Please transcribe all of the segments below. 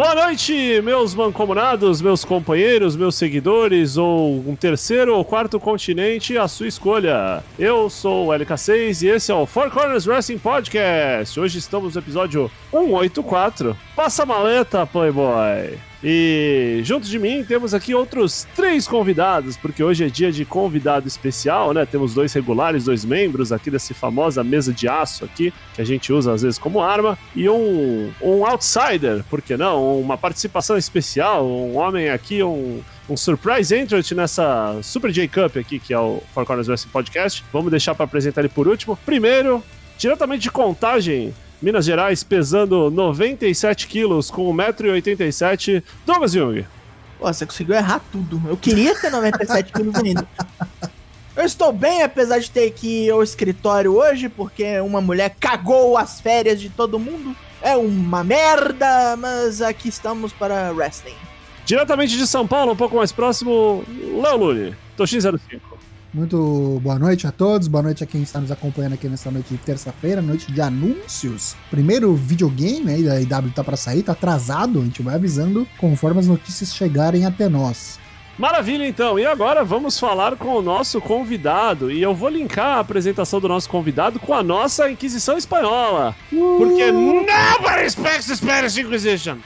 Boa noite, meus mancomunados, meus companheiros, meus seguidores, ou um terceiro ou quarto continente, a sua escolha. Eu sou o LK6 e esse é o Four Corners Wrestling Podcast. Hoje estamos no episódio 184. Passa a maleta, Playboy! E junto de mim temos aqui outros três convidados, porque hoje é dia de convidado especial, né? Temos dois regulares, dois membros aqui dessa famosa mesa de aço aqui, que a gente usa às vezes como arma, e um, um outsider, por que não? Uma participação especial, um homem aqui, um, um surprise entrant nessa Super J Cup aqui, que é o Four Corners Wrestling Podcast. Vamos deixar para apresentar ele por último. Primeiro, diretamente de contagem, Minas Gerais, pesando 97 quilos, com 1,87m, Douglas Jung. Pô, você conseguiu errar tudo. Eu queria ter 97 quilos ainda. Eu estou bem, apesar de ter que ir ao escritório hoje, porque uma mulher cagou as férias de todo mundo. É uma merda, mas aqui estamos para wrestling. Diretamente de São Paulo, um pouco mais próximo, Léo Lune, Toshin 05. Muito boa noite a todos, boa noite a quem está nos acompanhando aqui nessa noite de terça-feira, noite de anúncios. Primeiro videogame aí da IW tá para sair, tá atrasado, a gente vai avisando conforme as notícias chegarem até nós. Maravilha, então. E agora vamos falar com o nosso convidado. E eu vou linkar a apresentação do nosso convidado com a nossa Inquisição Espanhola. Uh! Porque nobody respects the Spanish Inquisition.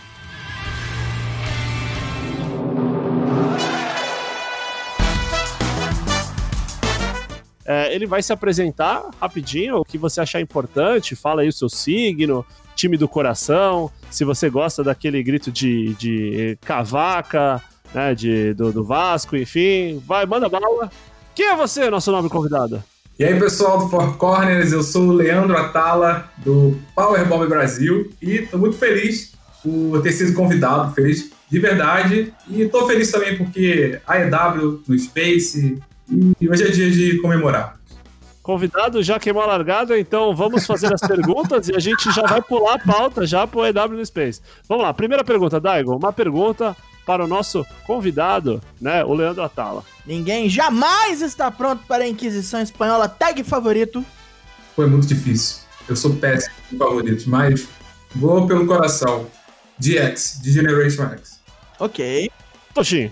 É, ele vai se apresentar rapidinho, o que você achar importante, fala aí o seu signo, time do coração, se você gosta daquele grito de, de cavaca, né, de, do, do Vasco, enfim, vai, manda bala. Quem é você, nosso nobre convidado? E aí, pessoal do Four Corners, eu sou o Leandro Atala, do Powerbomb Brasil, e estou muito feliz por ter sido convidado, feliz de verdade, e estou feliz também porque a EW no Space, e hoje é dia de comemorar. Convidado já queimou a largada, então vamos fazer as perguntas e a gente já vai pular a pauta já pro EW no Space. Vamos lá, primeira pergunta, Daigo. Uma pergunta para o nosso convidado, né, o Leandro Atala. Ninguém jamais está pronto para a Inquisição Espanhola. Tag favorito? Foi muito difícil. Eu sou péssimo em favoritos, mas vou pelo coração. DX, de Generation X. Ok. Toshin.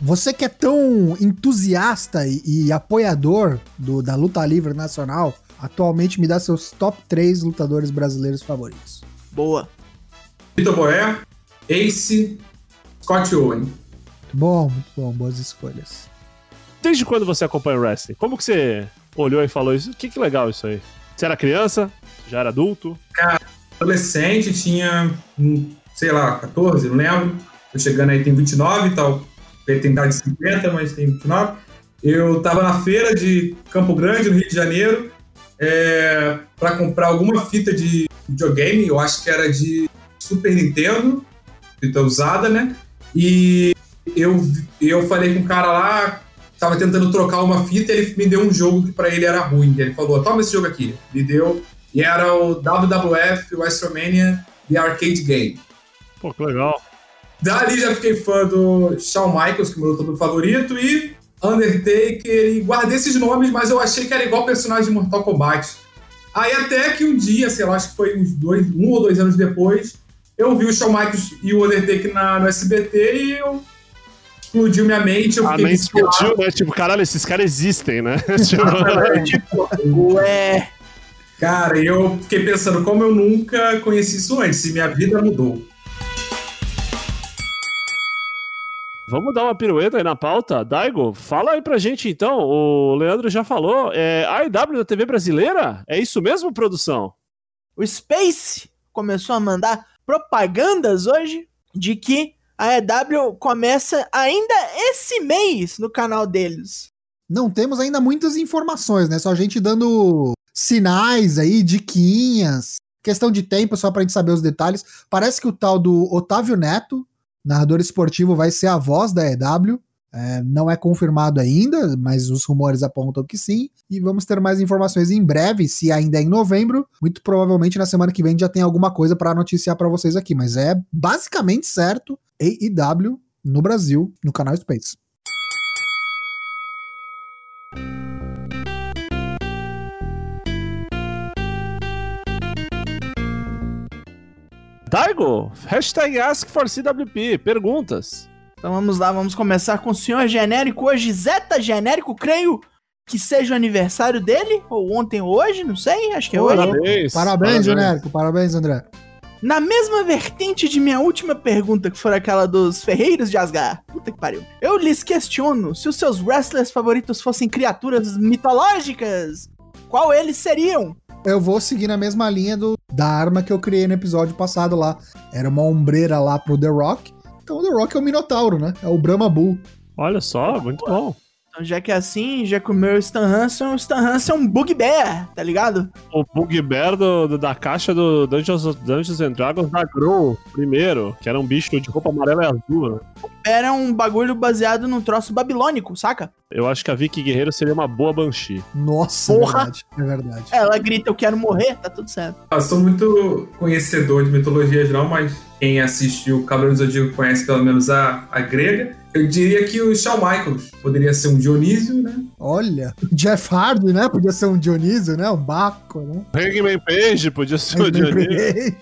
Você que é tão entusiasta e, e apoiador do, da luta livre nacional, atualmente me dá seus top 3 lutadores brasileiros favoritos. Boa. Vitor Boé, Ace, Scott Owen. Muito bom, muito bom, boas escolhas. Desde quando você acompanha o wrestling? Como que você olhou e falou isso? Que, que legal isso aí. Você era criança? Já era adulto? Cara, adolescente, tinha, sei lá, 14, não lembro. Tô chegando aí, tem 29 e tal ele tem idade de 50, mas tem 29. Eu estava na feira de Campo Grande, no Rio de Janeiro, é, para comprar alguma fita de videogame, eu acho que era de Super Nintendo, fita usada, né? E eu, eu falei com o cara lá, tava tentando trocar uma fita, ele me deu um jogo que para ele era ruim. Ele falou: toma esse jogo aqui. Me deu, e era o WWF WrestleMania The Arcade Game. Pô, que legal. Dali já fiquei fã do Shawn Michaels, que é o meu lutador favorito, e Undertaker, e guardei esses nomes, mas eu achei que era igual personagem de Mortal Kombat. Aí até que um dia, sei lá, acho que foi uns dois, um ou dois anos depois, eu vi o Shawn Michaels e o Undertaker na, no SBT e eu explodiu minha mente. Eu a mente explodiu, né? Tipo, caralho, esses caras existem, né? tipo, ué. Cara, eu fiquei pensando como eu nunca conheci isso antes, e minha vida mudou. Vamos dar uma pirueta aí na pauta. Daigo, fala aí pra gente então. O Leandro já falou. É a IW da TV brasileira? É isso mesmo, produção? O Space começou a mandar propagandas hoje de que a EW começa ainda esse mês no canal deles. Não temos ainda muitas informações, né? Só a gente dando sinais aí, diquinhas. Questão de tempo, só pra gente saber os detalhes. Parece que o tal do Otávio Neto, narrador esportivo vai ser a voz da EW. É, não é confirmado ainda, mas os rumores apontam que sim. E vamos ter mais informações em breve, se ainda é em novembro. Muito provavelmente na semana que vem já tem alguma coisa para noticiar para vocês aqui. Mas é basicamente certo AEW no Brasil, no canal Space. Daigo, hashtag AskForCWP, perguntas. Então vamos lá, vamos começar com o senhor genérico hoje, Zeta genérico, creio que seja o aniversário dele, ou ontem ou hoje, não sei, acho que é hoje. Parabéns. Parabéns, genérico. Parabéns, André. Na mesma vertente de minha última pergunta, que foi aquela dos ferreiros de Asgard. Puta que pariu. Eu lhes questiono se os seus wrestlers favoritos fossem criaturas mitológicas, qual eles seriam? Eu vou seguir na mesma linha do, da arma que eu criei no episódio passado lá. Era uma ombreira lá pro The Rock. Então o The Rock é o Minotauro, né? É o Brahma Bull. Olha só, muito bom. Então, já que é assim, já que o meu Stan Hansen, o Stan Hansen é um Bugbear, tá ligado? O Bugbear do, do- da caixa do Dungeons, Dungeons and Dragons da Grow, primeiro, que era um bicho de roupa amarela e azul. né? Era um bagulho baseado num troço babilônico, saca? Eu acho que a Vicky Guerreiro seria uma boa Banshee. Nossa, Porra. é verdade. É verdade. Ela grita, eu quero morrer, tá tudo certo. Eu sou muito conhecedor de mitologia geral, mas quem assistiu Cavaleiro do Zodíaco conhece pelo menos a, a grega. Eu diria que o Shawn Michaels poderia ser um Dionísio, né? Olha, Jeff Hardy, né? Podia ser um Dionísio, né? Um Baco, né? Hangman Page podia ser o Dionísio.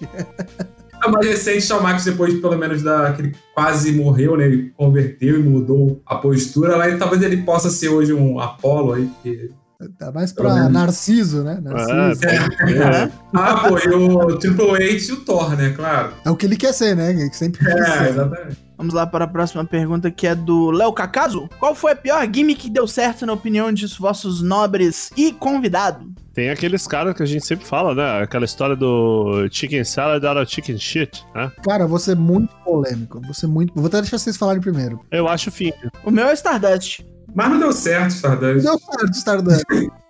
A mais recente, Shawn Michaels, depois pelo menos da, que ele quase morreu, né? Ele converteu e mudou a postura lá, e talvez ele possa ser hoje um Apolo aí, porque... Tá mais pra. Narciso, né? Narciso. É, Ah, pô, e o Triple H e o Thor, né? Claro. É o que ele quer ser, né? Ele sempre quis É, ser. exatamente. Vamos lá para a próxima pergunta, que é do Léo Cacaso. Qual foi a pior gimmick que deu certo na opinião de vossos nobres e convidado? Tem aqueles caras que a gente sempre fala, né? Aquela história do chicken salad out of chicken shit, né? Cara, eu vou ser muito polêmico. Vou ser muito. Vou até deixar vocês falarem primeiro. Eu acho fim. O meu é Stardust. Mas não deu certo, Stardust. Deu certo, Stardust.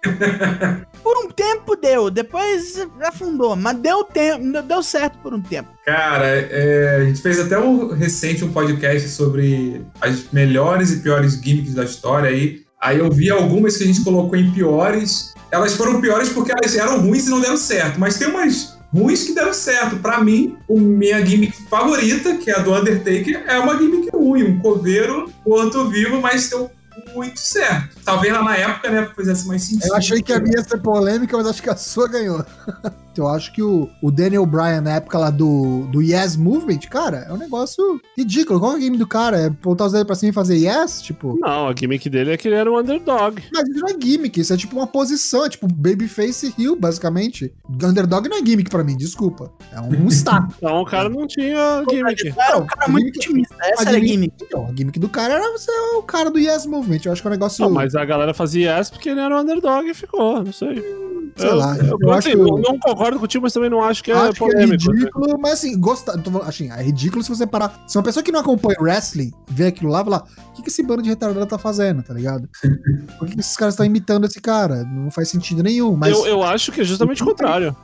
Por um tempo deu, depois afundou, mas deu tempo, deu certo por um tempo. Cara, é, a gente fez até um, recente um podcast sobre as melhores e piores gimmicks da história aí. Aí eu vi algumas que a gente colocou em piores. Elas foram piores porque elas eram ruins e não deram certo. Mas tem umas ruins que deram certo. Pra mim, a minha gimmick favorita, que é a do Undertaker, é uma gimmick ruim. Um coveiro morto vivo, mas deu muito certo. Talvez lá na época, né, fizesse mais sentido. Eu achei que a minha ia ser polêmica, mas acho que a sua ganhou. Eu acho que o, o Daniel Bryan, na época lá do, do Yes Movement, cara, é um negócio ridículo. Qual é o game do cara? É botar os dedos pra cima e fazer Yes? Tipo. Não, a gimmick dele é que ele era um underdog. Mas isso não é gimmick, isso é tipo uma posição, é tipo Babyface Hill, basicamente. Underdog não é gimmick pra mim, desculpa. É um status. Então o cara não tinha gimmick. Era um cara muito otimista, essa era a gimmick. Então, a gimmick do cara era você é o cara do Yes Movement. Eu acho que é um negócio. Não, mas a galera fazia yes porque ele era um underdog e ficou, não sei. Sei eu, lá, Eu, eu assim, acho- não, não concordo contigo, mas também não acho que é acho que é polêmico. né? ridículo, mas assim, gosta, assim, é ridículo se você parar. Se uma pessoa que não acompanha wrestling vê aquilo lá, vai lá, o que, que esse bando de retardado tá fazendo, tá ligado? Por que, que esses caras estão imitando esse cara? Não faz sentido nenhum, mas. Eu, eu acho que é justamente o contrário.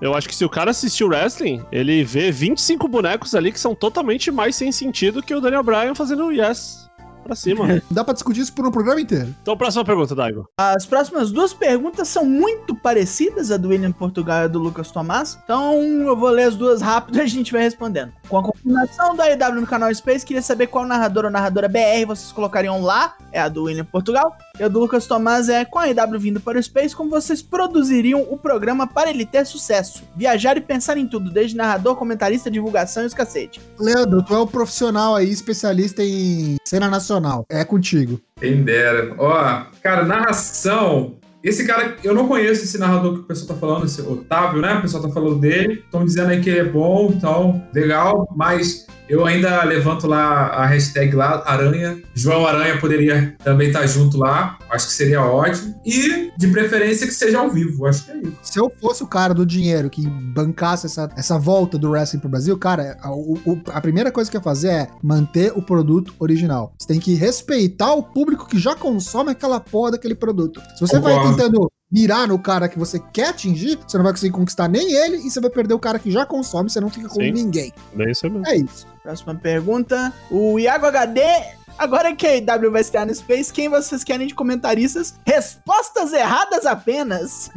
Eu acho que se o cara assistiu wrestling, ele vê 25 bonecos ali que são totalmente mais sem sentido que o Daniel Bryan fazendo yes pra cima. Dá pra discutir isso por um programa inteiro. então, próxima pergunta, Daigo. As próximas duas perguntas são muito parecidas, a do William Portugal e a do Lucas Tomás. Então eu vou ler as duas rápido e a gente vai respondendo. Com a confirmação da AEW no canal Space, queria saber qual narrador ou narradora BR vocês colocariam lá. É a do William Portugal. E a do Lucas Tomás é com a AEW vindo para o Space, como vocês produziriam o programa para ele ter sucesso. Viajar e pensar em tudo, desde narrador, comentarista, divulgação e os cacete. Leandro, tu é o profissional aí, especialista em cena nacional. É contigo. Quem dera. Ó, cara, narração. Esse cara, eu não conheço esse narrador que o pessoal tá falando, esse Otávio, né? O pessoal tá falando dele. Estão dizendo aí que ele é bom, então, legal. Mas eu ainda levanto lá a hashtag lá, Aranha. João Aranha poderia também estar junto lá. Acho que seria ótimo. E, de preferência, que seja ao vivo. Acho que é isso. Se eu fosse o cara do dinheiro que bancasse essa, essa volta do wrestling pro Brasil, cara, a, o- a primeira coisa que eu ia fazer é manter o produto original. Você tem que respeitar o público que já consome aquela porra daquele produto. Se você vai Concordo. tentando mirar no cara que você quer atingir, você não vai conseguir conquistar nem ele e você vai perder o cara que já consome, você não fica com Sim. ninguém. Bem isso mesmo. É isso. Próxima pergunta. O Iago HD. Agora que a IW vai estrear no Space, quem vocês querem de comentaristas? Respostas erradas apenas.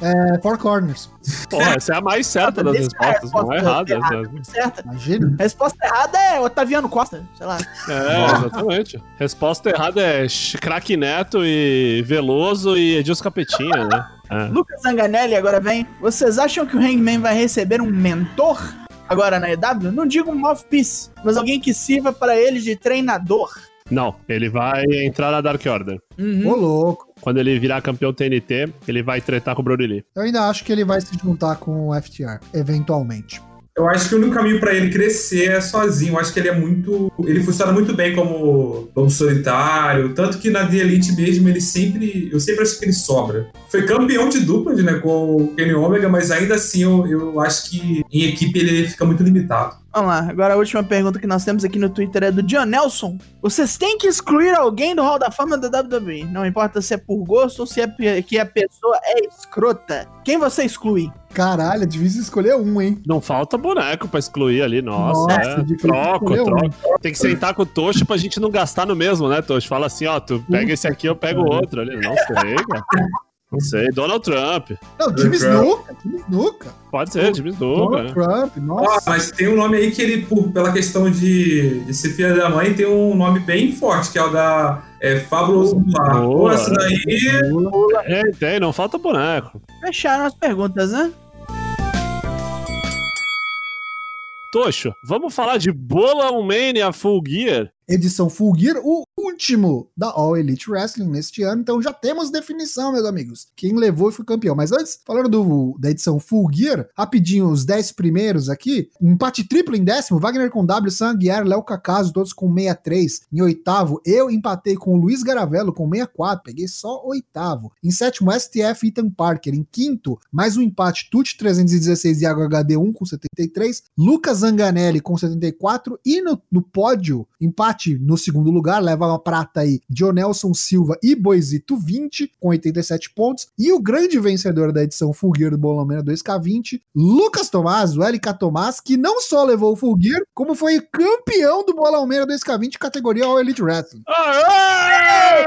É, Four Corners. Porra, essa é a mais certa das respostas, não é resposta errada. errada. essa- Certa. Imagina. Resposta errada é Otaviano Costa, sei lá. É, exatamente. Resposta errada é Craque Neto e Veloso e Edilson Capetinha, né? É. Lucas Zanganelli agora vem. Vocês acham que o Hangman vai receber um mentor? Agora na EW, não digo um mouthpiece, mas alguém que sirva para eles de treinador. Não, ele vai entrar na Dark Order. Uhum. Ô, louco. Quando ele virar campeão TNT, ele vai tretar com o Brody Lee. Eu ainda acho que ele vai se juntar com o FTR, eventualmente. Eu acho que o único caminho pra ele crescer é sozinho. Eu acho que ele é muito. Ele funciona muito bem como lobo solitário. Tanto que na The Elite mesmo, ele sempre. Eu sempre acho que ele sobra. Foi campeão de duplas, né, com o Kenny Omega, mas ainda assim eu, eu acho que em equipe ele fica muito limitado. Vamos lá, agora a última pergunta que nós temos aqui no Twitter é do John Nelson. Vocês têm que excluir alguém do Hall da Fama da WWE. Não importa se é por gosto ou se é que a pessoa é escrota. Quem você exclui? Caralho, é difícil escolher um, hein? Não falta boneco pra excluir ali, nossa. Nossa, é. difícil Troco, escolher um. troco. Tem que sentar com o Tocho pra gente não gastar no mesmo, né, Tocho? Fala assim, ó, tu pega esse aqui, eu pego o outro ali. Não sei, cara. Não sei. Donald Trump. Não, Trump. Snuka. Jimmy Snuka. Pode ser, Jimmy Snuka. Donald né? Trump, nossa. mas tem um nome aí que ele, por, pela questão de, de ser filha da mãe, tem um nome bem forte, que é o da é, Fabuloso Goulart. Pô, Boa. essa daí É, tem, não falta boneco. Fecharam as perguntas, né? Tocho, vamos falar de Bola Mania Full Gear? Edição Full Gear, o último da All Elite Wrestling neste ano. Então já temos definição, meus amigos. Quem levou e foi campeão. Mas antes, falando do, da edição Full Gear, rapidinho, os 10 primeiros aqui. Empate triplo em décimo, Wagner com W, Sanguiar, Léo Cacaso, todos com 63. Em oitavo, eu empatei com o Luiz Garavello com 64, peguei só oitavo. Em sétimo, STF Ethan Parker. Em quinto, mais um empate, Tuti 316 e HD1 com 73. Lucas Zanganelli com 74. E no, no pódio, empate no segundo lugar, leva uma prata aí, Dionelson Silva e Boisito 20, com 87 pontos. E o grande vencedor da edição Full Gear do Bolomena 2K20, Lucas Tomás, o LK Tomás, que não só levou o Full Gear, como foi campeão do Bolomena 2K20, categoria All Elite Wrestling. Aê!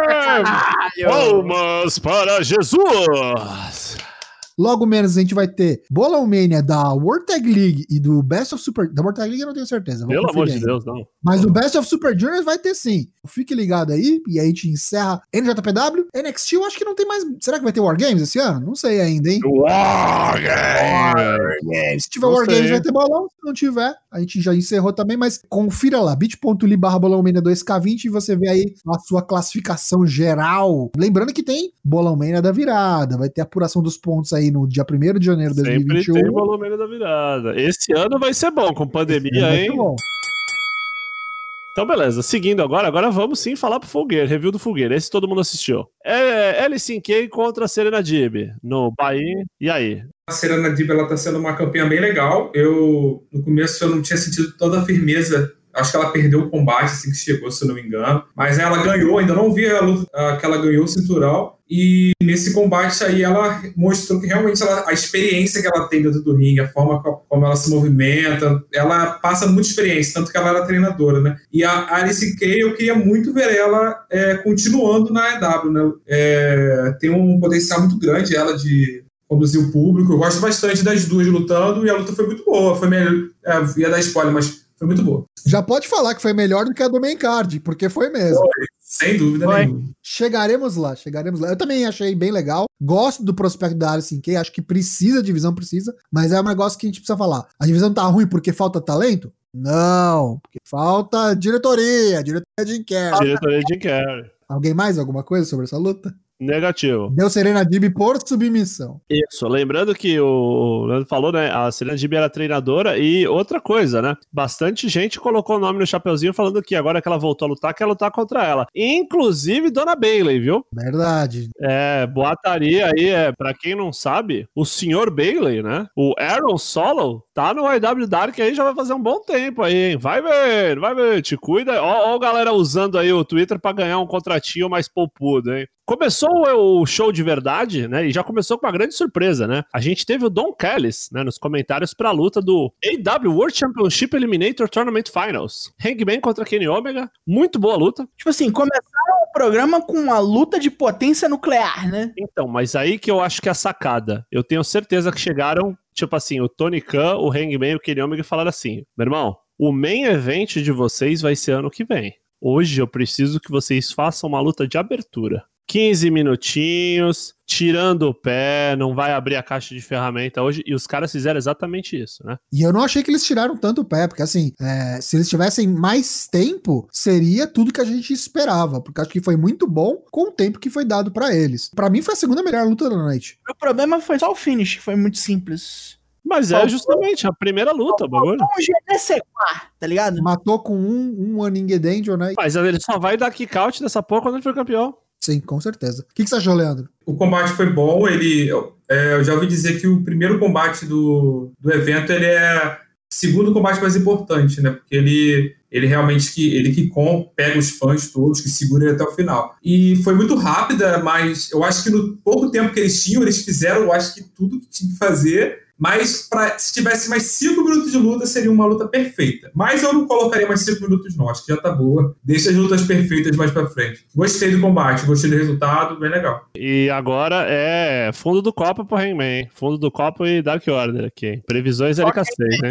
Palmas para Jesus! Logo menos a gente vai ter Bolomania da World Tag League e do Best of Super... Da World Tag League eu não tenho certeza. vou Pelo amor de. Deus, não. Mas o Best of Super Juniors vai ter sim. Fique ligado aí. E aí a gente encerra NJPW. NXT eu acho que não tem mais. Será que vai ter Wargames esse ano? Não sei ainda, hein? Se tiver Não Wargames sei. vai ter bolão. Se não tiver, a gente já encerrou também. Mas confira lá, bit.ly barra bolão Mania 2K20 e você vê aí a sua classificação geral. Lembrando que tem bolão Mania da virada. Vai ter apuração dos pontos aí no dia 1 de janeiro de Sempre 2021. tem volume da virada. Esse ano vai ser bom, com pandemia, Vai hein? ser bom. Então, beleza. Seguindo agora, agora vamos sim falar pro Fogueira, review do Fogueira. Esse todo mundo assistiu. É LCK contra a Serena Dib no Bahia. E aí? a Serena Dib ela tá sendo uma campeã bem legal. Eu, no começo, eu não tinha sentido toda a firmeza. Acho que ela perdeu o combate assim que chegou, se eu não me engano. Mas ela ganhou, ainda não vi a luta ah, que ela ganhou o cinturão. E nesse combate aí ela mostrou que realmente ela- a experiência que ela tem dentro do ringue, a forma co- como ela se movimenta, ela passa muita experiência, tanto que ela era treinadora, né? E a Alice Kay, eu queria muito ver ela é, continuando na EW, né? É, tem um potencial muito grande ela de conduzir o público. Eu gosto bastante das duas lutando e a luta foi muito boa. Foi melhor, é, ia dar spoiler, mas foi muito boa. Já pode falar que foi melhor do que a do main card, porque foi mesmo. Sem dúvida Foi. nenhuma. Chegaremos lá, chegaremos lá. Eu também achei bem legal. Gosto do prospecto da Alice Kay, acho que precisa, a divisão precisa, mas é um negócio que a gente precisa falar. A divisão tá ruim porque falta talento? Não, porque falta diretoria, diretoria de Kerr. Diretoria de Carey. Alguém mais alguma coisa sobre essa luta? Negativo. Deu Serena Dib por submissão. Isso, lembrando que o Leandro falou, né? A Serena Dib era treinadora e outra coisa, né? Bastante gente colocou o nome no chapeuzinho falando que agora que ela voltou a lutar, quer lutar contra ela. Inclusive Dona Bailey, viu? Verdade. É, boataria aí, é, pra quem não sabe, o senhor Bailey, né? O Aaron Solo tá no IW Dark aí já vai fazer um bom tempo aí, hein? Vai ver, vai ver, te cuida. Ó, ó, a galera usando aí o Twitter pra ganhar um contratinho mais poupudo, hein? Começou o show de verdade, né? E já começou com uma grande surpresa, né? A gente teve o Don Callis, né, nos comentários pra luta do AW World Championship Eliminator Tournament Finals. Hangman contra Kenny Omega. Muito boa luta. Tipo assim, começaram o programa com uma luta de potência nuclear, né? Então, mas aí que eu acho que é a sacada. Eu tenho certeza que chegaram, tipo assim, o Tony Khan, o Hangman e o Kenny Omega falaram assim: meu irmão, o main event de vocês vai ser ano que vem. Hoje eu preciso que vocês façam uma luta de abertura. 15 minutinhos, tirando o pé, não vai abrir a caixa de ferramenta hoje. E os caras fizeram exatamente isso, né? E eu não achei que eles tiraram tanto o pé, porque assim, é, se eles tivessem mais tempo, seria tudo que a gente esperava, porque acho que foi muito bom com o tempo que foi dado pra eles. Pra mim foi a segunda melhor luta da noite. O problema foi só o finish, que foi muito simples. Mas é Faltou- justamente a primeira luta, o bagulho. Faltou um GDC4, tá ligado? Matou com um, um Aning Danger, né? Mas ele só vai dar kick-out dessa porra quando ele for campeão. Sim, com certeza. O que, que você achou, Leandro? O combate foi bom, ele. é, eu já ouvi dizer que o primeiro combate do, do evento ele é o segundo combate mais importante, né? Porque ele, ele realmente que ele que com, pega os fãs todos, que segura ele até o final. E foi muito rápida, mas eu acho que no pouco tempo que eles tinham, eles fizeram, eu acho que tudo que tinha que fazer. Mas pra, se tivesse mais cinco minutos de luta, seria uma luta perfeita. Mas eu não colocaria mais cinco minutos, não. Acho que já tá boa. Deixa as lutas perfeitas mais pra frente. Gostei do combate, gostei do resultado, bem legal. E agora é fundo do copo pro Hangman, hein? Fundo do copo e Dark Order aqui. Previsões LK6, né?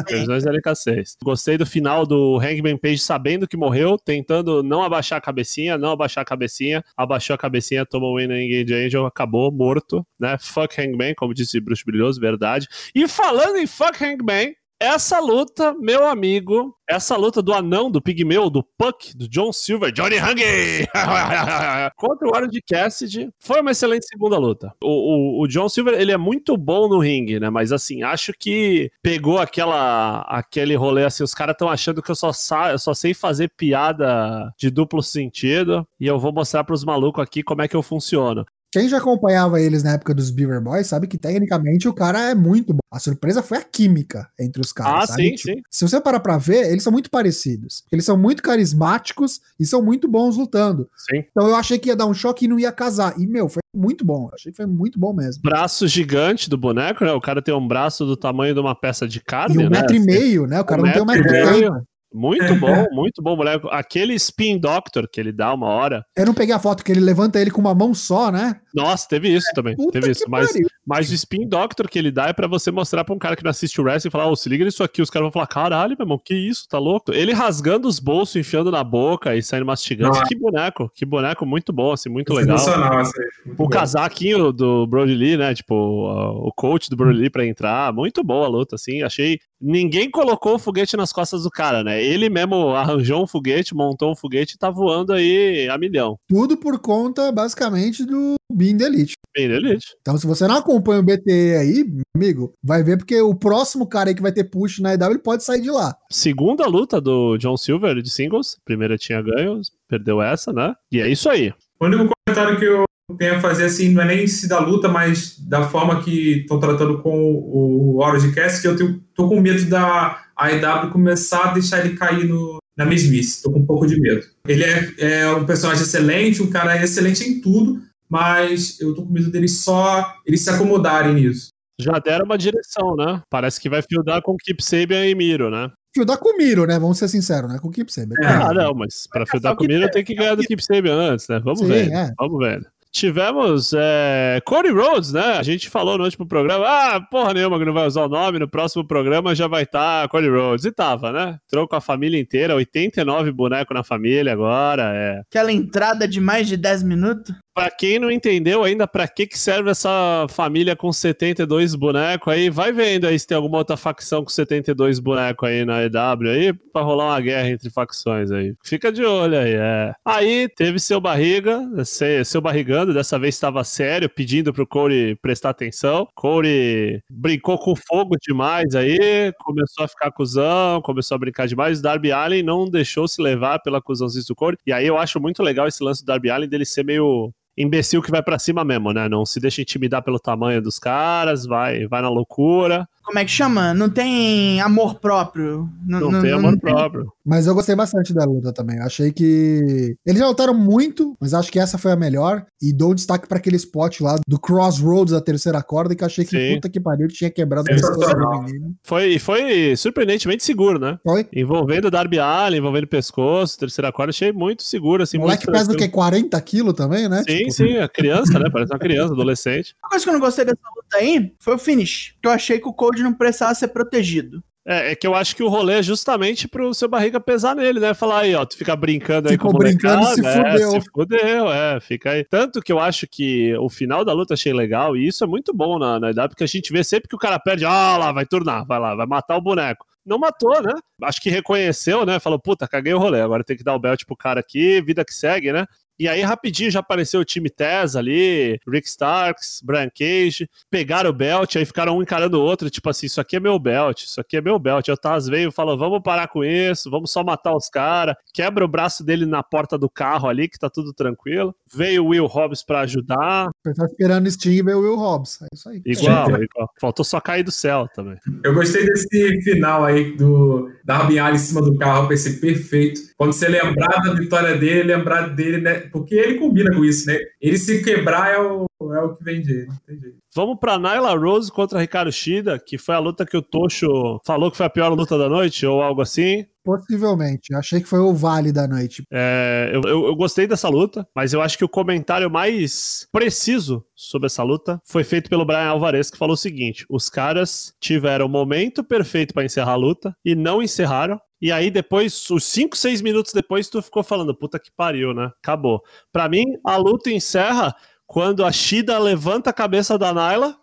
Previsões LK6. Gostei do final do Hangman Page sabendo que morreu, tentando não abaixar a cabecinha, não abaixar a cabecinha. Abaixou a cabecinha, tomou o win no Engage Angel, acabou morto, né? Fuck Hangman, como disse Bruxo Brilhoso, verdade. E falando em Fuck Hangman, essa luta, meu amigo, essa luta do anão, do pigmeu, do Puck, do John Silver, Johnny Hungry, contra o Orange Cassidy, foi uma excelente segunda luta. O, o, o John Silver, ele é muito bom no ringue, né? Mas assim, acho que pegou aquela, aquele rolê assim, os caras estão achando que eu só, sa eu só sei fazer piada de duplo sentido e eu vou mostrar pros malucos aqui como é que eu funciono. Quem já acompanhava eles na época dos Beaver Boys sabe que tecnicamente o cara é muito bom. A surpresa foi a química entre os caras. Ah, sabe? sim, Tipo, sim. Se você parar pra ver, eles são muito parecidos. Eles são muito carismáticos e são muito bons lutando. Sim. Então eu achei que ia dar um choque e não ia casar. E, meu, foi muito bom. Eu achei que foi muito bom mesmo. Braço gigante do boneco, né? O cara tem um braço do tamanho de uma peça de carne, E um né? metro e meio, né? O cara um não tem um metro e e meio. meio. Muito bom, muito bom, moleque. Aquele Spin Doctor que ele dá uma hora. Eu não peguei a foto que ele levanta ele com uma mão só, né? Nossa, teve isso também. Puta teve isso. Mas, pariu. mas o Spin Doctor que ele dá é pra você mostrar pra um cara que não assiste o wrestling e falar: Ô, se liga nisso aqui. Os caras vão falar: caralho, meu irmão, que isso, tá louco? Ele rasgando os bolsos, enfiando na boca e saindo mastigando. Que boneco, que boneco muito bom, assim, muito legal. Essa aí. Muito O bom. casaquinho do Brody Lee, né? Tipo, uh, o coach do Brody Lee pra entrar. Muito boa a luta, assim. Achei. Ninguém colocou o foguete nas costas do cara, né? Ele mesmo arranjou um foguete, montou um foguete e tá voando aí a milhão. Tudo por conta, basicamente, do Bean the Elite. Bem elite. Então, se você não acompanha o BTE aí, amigo, vai ver porque o próximo cara aí que vai ter push na EW, pode sair de lá. Segunda luta do John Silver de singles. Primeira tinha ganho, perdeu essa, né? E é isso aí. O único comentário que eu tenho a fazer, assim, não é nem se da luta, mas da forma que estão tratando com o Orange Cast, que eu tenho, tô com medo da AEW começar a deixar ele cair no, na mesmice. Tô com um pouco de medo. Ele é, é um personagem excelente, um cara excelente em tudo, mas eu tô com medo deles só eles se acomodarem nisso. Já deram uma direção, né? Parece que vai fieldar com Keep Sabian e Miro, né? Fio com o Miro, né? Vamos ser sinceros, né? Com o Keep Saber. É. Ah, não, mas pra fieldar o com o Keep Miro tem que ganhar do Keep Sabian antes, né? Vamos Sim, ver. é. Vamos ver. Tivemos é, Cody Rhodes, né? A gente falou no último programa, ah, porra nenhuma que não vai usar o nome, no próximo programa já vai estar Cody Rhodes. E tava, né? Entrou com a família inteira, 89 bonecos na família agora, é. Aquela entrada de mais de 10 minutos. Pra quem não entendeu ainda pra que que serve essa família com 72 bonecos aí, vai vendo aí se tem alguma outra facção com 72 bonecos aí na EW aí, pra rolar uma guerra entre facções aí. Fica de olho aí, é. Aí teve seu barriga, se- seu barrigando, dessa vez estava sério, pedindo pro Corey prestar atenção. Corey brincou com fogo demais aí, começou a ficar cuzão, começou a brincar demais. Darby Allen não deixou se levar pela cuzãozinha do Corey. E aí eu acho muito legal esse lance do Darby Allen dele ser meio imbecil que vai pra cima mesmo, né? Não se deixa intimidar pelo tamanho dos caras, vai, vai na loucura, Como é que chama? Não tem amor próprio. não, tem amor próprio. Mas eu gostei bastante da luta também. Eu achei que. Eles já lutaram muito, mas acho que essa foi a melhor. E dou um destaque pra aquele spot lá do Crossroads da terceira corda, que eu achei que Sim. puta que pariu, tinha quebrado o pescoço do menino. Foi, e foi surpreendentemente seguro, né? Foi. Envolvendo Darby Allen, envolvendo pescoço, terceira corda, achei muito seguro, assim, O moleque pesa do que? tranquilo. 40 quilos também, né? Sim, Tipo, sim, a criança, né? Parece uma criança, adolescente. Uma coisa que eu não gostei dessa luta aí foi o finish. Que eu achei que o Code não precisava ser protegido. É, é que eu acho que o rolê é justamente pro seu barriga pesar nele, né? Falar aí, ó, tu fica brincando aí Ficou com o brincando, se molecada, é, fudeu. se fudeu, é, fica aí. Tanto que eu acho que o final da luta achei legal, e isso é muito bom na, na idade, porque a gente vê sempre que o cara perde, ah lá, vai turnar, vai lá, vai matar o boneco. Não matou, né? Acho que reconheceu, né? Falou, puta, caguei o rolê, agora tem que dar o belt pro cara aqui, vida que segue, né? E aí, rapidinho, já apareceu o time Tess ali, Rick Starks, Brian Cage, pegaram o belt, aí ficaram um encarando o outro, tipo assim, isso aqui é meu belt, isso aqui é meu belt. Aí o Taz veio e falou, vamos parar com isso, vamos só matar os caras. Quebra o braço dele na porta do carro ali, que tá tudo tranquilo. Veio o Will Hobbs pra ajudar, Você tá esperando o Sting e ver o Will Hobbs. É isso aí. igual, igual. Faltou só cair do céu também. Eu gostei desse final aí do Darby Allin em cima do carro, pensei perfeito. Quando você lembrar da vitória dele, lembrar dele, né? Porque ele combina com isso, né? Ele se quebrar é o, é o que vem dele, não tem jeito. Vamos pra Nyla Rose contra Ricardo Shida, que foi a luta que o Tocho falou que foi a pior luta da noite, ou algo assim. Possivelmente. Achei que foi o vale da noite. É, eu, eu- eu gostei dessa luta, mas eu acho que o comentário mais preciso sobre essa luta foi feito pelo Brian Alvarez, que falou o seguinte: os caras tiveram o momento perfeito pra encerrar a luta e não encerraram. E aí, depois, os 5, 6 minutos depois, tu ficou falando, puta que pariu, né? Acabou. Pra mim, a luta encerra quando a Shida levanta a cabeça da Nyla.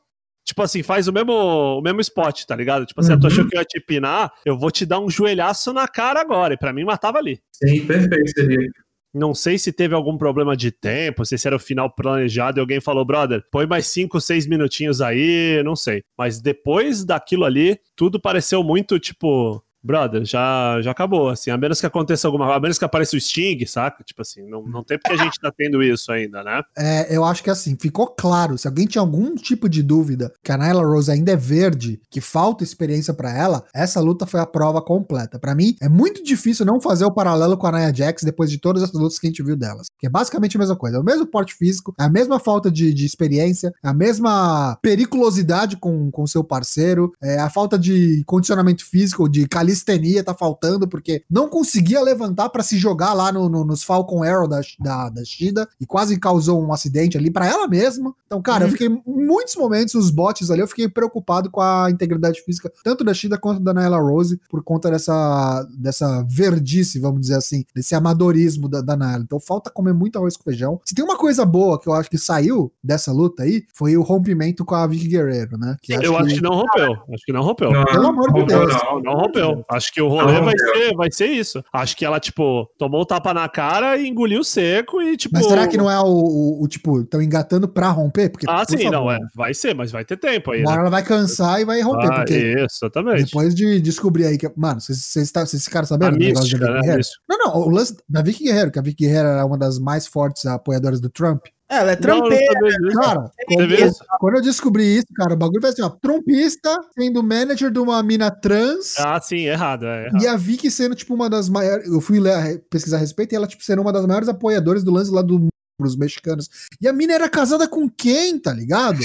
Tipo assim, faz o mesmo, o mesmo spot, tá ligado? Tipo assim, Uhum. tu achou que eu ia te pinar, eu vou te dar um joelhaço na cara agora. E pra mim, matava ali. Sim, perfeito seria. Não sei se teve algum problema de tempo, se era o final planejado e alguém falou, brother, põe mais 5, 6 minutinhos aí, não sei. Mas depois daquilo ali, tudo pareceu muito tipo. Brother, já, já acabou, assim, a menos que aconteça alguma coisa, a menos que apareça o Sting, saca? Tipo assim, não, não tem porque a gente tá tendo isso ainda, né? É, eu acho que assim, ficou claro. Se alguém tinha algum tipo de dúvida que a Nyla Rose ainda é verde, que falta experiência pra ela, essa luta foi a prova completa. Pra mim, é muito difícil não fazer o paralelo com a Nia Jax depois de todas as lutas que a gente viu delas. Que é basicamente a mesma coisa. É o mesmo porte físico, é a mesma falta de, de experiência, é a mesma periculosidade com o seu parceiro, é a falta de condicionamento físico, de calistenia tá faltando, porque não conseguia levantar pra se jogar lá no- no- nos Falcon Arrow da, da, da Shida e quase causou um acidente ali pra ela mesma. Então, cara, eu fiquei em muitos momentos, os bots ali, eu fiquei preocupado com a integridade física, tanto da Shida quanto da Nyla Rose, por conta dessa, dessa verdice, vamos dizer assim, desse amadorismo da, da Nyla. Então, falta comer muito arroz com feijão. Se tem uma coisa boa que eu acho que saiu dessa luta aí, foi o rompimento com a Vicky Guerreiro, né? Que eu acho que não rompeu. Acho que não rompeu. Não, Pelo amor de rompeu, Deus. não. Não, não Acho que o rolê Não vai rompeu. ser, vai ser isso. Acho que ela, tipo, tomou o tapa na cara e engoliu seco e, tipo. Mas será que não é o, o, o, tipo, estão engatando pra romper? Porque, Ah, por sim, favor, não, é. Vai ser, mas vai ter tempo aí. Uma Né? ela vai cansar e vai romper, Ah, porque isso, exatamente. depois de descobrir aí que. Mano, vocês tá- ficaram sabendo A do negócio da Vicky né? Guerreiro? Não, não, o lance da Vicky Guerreiro, que a Vicky Guerreiro era uma das mais fortes apoiadoras do Trump. Ela é eu não trampeira. Cara, quando, viu? quando eu descobri isso, cara, o bagulho vai assim, ó, trumpista sendo manager de uma mina trans. Ah, sim, errado, é errado. E a Vicky sendo, tipo, uma das maiores. Eu fui ler- pesquisar a respeito e ela, tipo, sendo uma das maiores apoiadoras do lance lá do pros mexicanos. E a mina era casada com quem, tá ligado?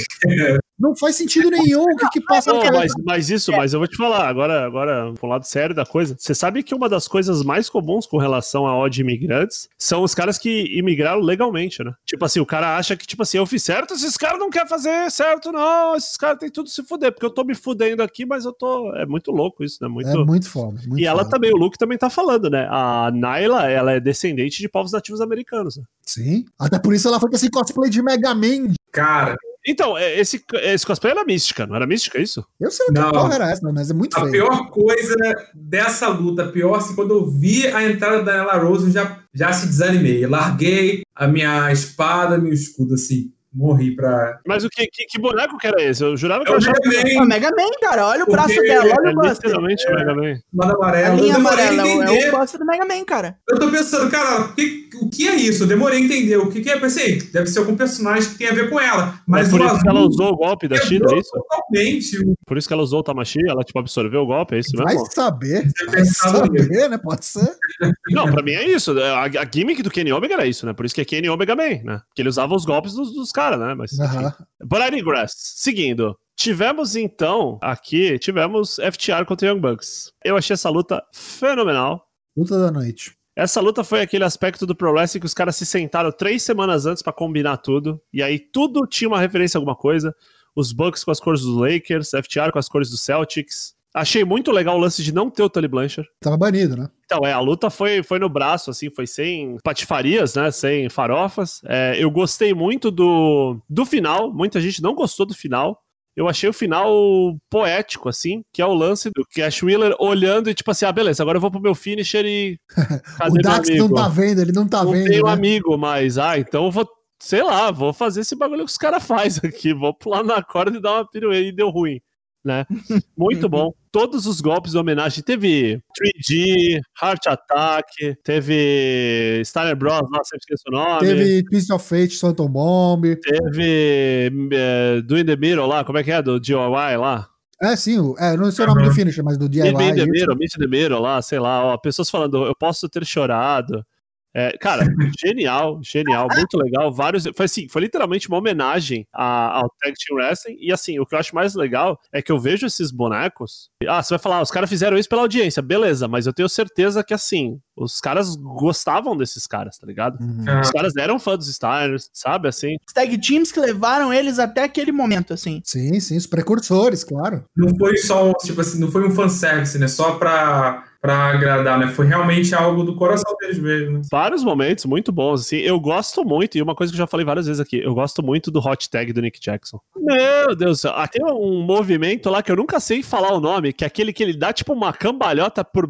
Não faz sentido nenhum o que que passa Pô, na mas, mas isso, mas eu vou te falar, agora, agora, pro lado sério da coisa. Você sabe que uma das coisas mais comuns com relação a ódio de imigrantes são os caras que imigraram legalmente, né? Tipo assim, o cara acha que, tipo assim, eu fiz certo, esses caras não querem fazer certo, não. Esses caras têm tudo se fuder, porque eu tô me fudendo aqui, mas eu tô. É muito louco isso, né? Muito. É muito foda. Muito e ela foda. também, o Luke também tá falando, né? A Naila, ela é descendente de povos nativos americanos. Né? Sim. Até por isso ela foi com esse cosplay de Mega Man. Cara, Então, é, esse, esse cosplay era mística, não era mística isso? Eu sei o que Não. porra era essa, mas é muito a feio. pior coisa dessa luta, a pior, assim, quando eu vi a entrada da Ella Rose, eu já, já se desanimei. Larguei a minha espada, meu escudo, assim. Morri pra. Mas o que, que, que boneco que era esse? Eu jurava que É eu o achava que Mega É o Man, Mega Man, cara. Olha o Porque braço dela, olha é o Buster. literalmente o Mega Man. mano A amarelo. linha a amarela é o Buster do Mega Man, cara. Eu tô pensando, cara, o que, o que é isso? Eu demorei a entender. O que, que é? Pensei, deve ser algum personagem que tem a ver com ela. Mas Mas, por isso que ela usou o golpe da Shida, é isso? totalmente. Por isso que ela usou o Tamashi, ela tipo absorveu o golpe, é isso Vai mesmo? saber. Tinha Vai saber, né? Pode ser. Não, pra mim é isso. A, a gimmick do Kenny Omega era isso, né? Por isso que é Kenny Omega Man, né? Que ele usava os golpes dos, dos caras, né? Mas. Aham. But I digress. Seguindo. Tivemos então aqui, tivemos FTR contra Young Bucks. Eu achei essa luta fenomenal. Luta da noite. Essa luta foi aquele aspecto do Pro Wrestling que os caras se sentaram três semanas antes pra combinar tudo. E aí tudo tinha uma referência a alguma coisa. Os Bucks com as cores dos Lakers, FTR com as cores dos Celtics. Achei muito legal o lance de não ter o Tully Blanchard. Tava banido, né? Então, é, a luta foi, foi no braço, assim, foi sem patifarias, né? Sem farofas. É, eu gostei muito do, do final. Muita gente não gostou do final. Eu achei o final poético, assim, que é o lance do Cash Wheeler olhando e tipo assim, ah, beleza, agora eu vou pro meu finisher e. o Dax não tá vendo, ele não tá não vendo. Não tenho né? amigo, mas, ah, então eu vou, sei lá, vou fazer esse bagulho que os caras fazem aqui, vou pular na corda e dar uma pirueta e deu ruim. Né? Muito bom. Todos os golpes de homenagem. Teve 3D, Heart Attack, teve Steiner Bros, lá, sempre esqueço o nome. Teve Twist of Fate, Phantom Bomb. Teve é, Do In The Middle lá, como é que é? Do DIY lá? É, sim, é, não sei o nome do finisher, mas do DIY. Meet in the isso. Middle, Meet in the Middle lá, sei lá, ó, pessoas falando, eu posso ter chorado. É, cara, genial, genial, muito legal. Vários. Foi assim, foi literalmente uma homenagem ao Tag Team Wrestling. E assim, o que eu acho mais legal é que eu vejo esses bonecos. Ah, você vai falar, os caras fizeram isso pela audiência, beleza, mas eu tenho certeza que assim, os caras gostavam desses caras, tá ligado? Uhum. Ah, Os caras eram fãs dos Steiners, sabe? Assim, Os tag teams que levaram eles até aquele momento, assim. Sim, sim, os precursores, claro. não foi só, tipo assim, não foi um fanservice, né? Só pra, pra agradar, né? Foi realmente algo do coração deles mesmo, né? vários momentos muito bons, assim. Eu gosto muito, e uma coisa que eu já falei várias vezes aqui, eu gosto muito do hot tag do Nick Jackson. Meu Deus do céu. Ah, Tem um movimento lá que eu nunca sei falar o nome, que é aquele que ele dá tipo uma cambalhota por,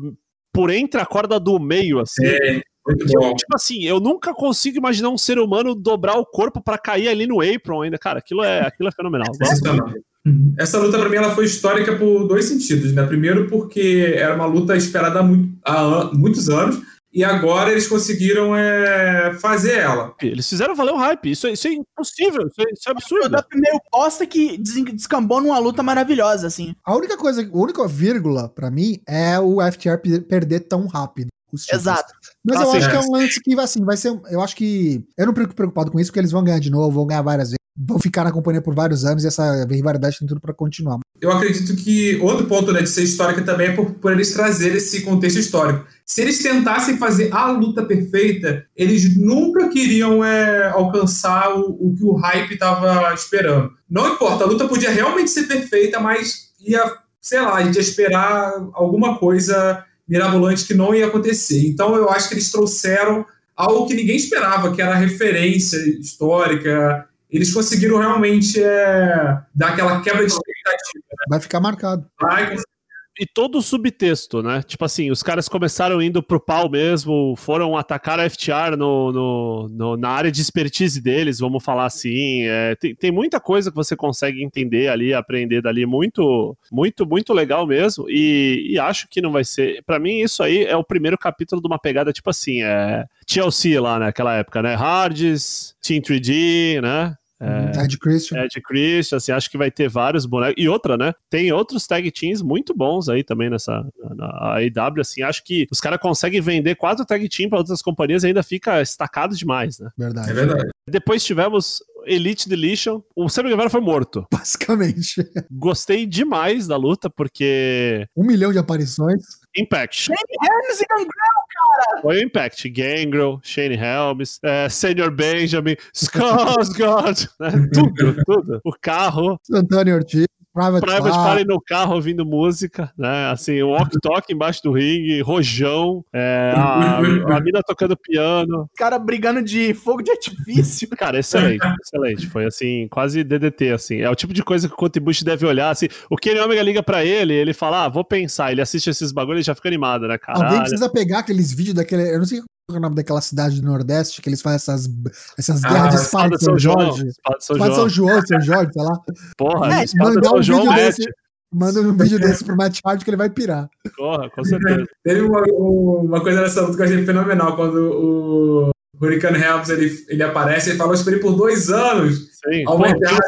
por entre a corda do meio, assim. É, muito Que eu, bom. tipo assim, eu nunca consigo imaginar um ser humano dobrar o corpo pra cair ali no apron ainda. Cara, aquilo é, aquilo é fenomenal. Uhum. Essa luta, pra mim, ela foi histórica por dois sentidos, né? Primeiro, porque era uma luta esperada há, muito- há an- muitos anos, e agora eles conseguiram é, fazer ela. Eles fizeram valer o hype. Isso, é- isso é impossível. Isso é, isso é O absurdo. Duff meio bosta que des- descambou numa luta maravilhosa, assim. A única coisa, a única vírgula pra mim é o FTR pe- perder tão rápido. Exato. Mas Ah, eu sim, acho é. que é um lance que assim, vai ser. Eu acho que. Eu não fico preocupado com isso, porque eles vão ganhar de novo, vão ganhar várias vezes. Vão ficar na companhia por vários anos e essa rivalidade tem tudo pra continuar. Eu acredito que outro ponto né, de ser histórica também é por, por eles trazerem esse contexto histórico. Se eles tentassem fazer a luta perfeita, eles nunca queriam é, alcançar o, o que o hype estava esperando. Não importa, a luta podia realmente ser perfeita, mas ia, sei lá, ia esperar alguma coisa mirabolante que não ia acontecer. Então eu acho que eles trouxeram algo que ninguém esperava, que era referência histórica. Eles conseguiram realmente é, dar aquela quebra de. Vai ficar marcado. Vai, E todo o subtexto, né? Tipo assim, os caras começaram indo pro pau mesmo, foram atacar a FTR no, no- no- na área de expertise deles, vamos falar assim. É, tem, tem muita coisa que você consegue entender ali, aprender dali, muito, muito, muito legal mesmo. E, e acho que não vai ser. Pra mim, isso aí é o primeiro capítulo de uma pegada tipo assim: é, TLC lá naquela época, né? Hards, Team 3D, né? É, Ed Christian. Ed Christian, assim, acho que vai ter vários bonecos. E outra, né? Tem outros tag teams muito bons aí também nessa na AEW, assim. Acho que os caras conseguem vender quatro tag teams para outras companhias e ainda fica estacado demais, né? Verdade. É verdade. Depois tivemos Elite Deletion. O Sammy Guevara foi morto. Basicamente. Gostei demais da luta, porque Um milhão de aparições. Impact. Helms e Gangrel, Foi o Impact. Gangrel, Shane Helms, é, Senior Benjamin, Skarsgård, né? Tudo, tudo. O carro. Antônio Ortiz. Private, Private Party. Party no carro ouvindo música, né? Assim, o walk-talk embaixo do ringue, rojão, é, a, a mina tocando piano. Os caras brigando de fogo de artifício. Cara, excelente, excelente. Foi assim, quase DDT, assim. É o tipo de coisa que o Contribution deve olhar, assim. O Kenny Omega liga pra ele, ele fala, ah, vou pensar. Ele assiste esses bagulhos e já fica animado, né, Alguém caralho? precisa pegar aqueles vídeos daquele. Eu não sei é o nome daquela cidade do Nordeste que eles fazem essas, essas Ah, guerras de Espada espada de São. Jorge. Espada de São João. São Jorge, sei lá. Porra, É, Mandar um João vídeo mete. desse. Manda um vídeo desse pro Matt Hard que ele vai pirar. Porra, com certeza. Teve uma, uma coisa nessa luta que eu achei fenomenal, quando o Hurricane Helms ele, ele aparece e fala, eu esperei por dois anos. Sim. Pô,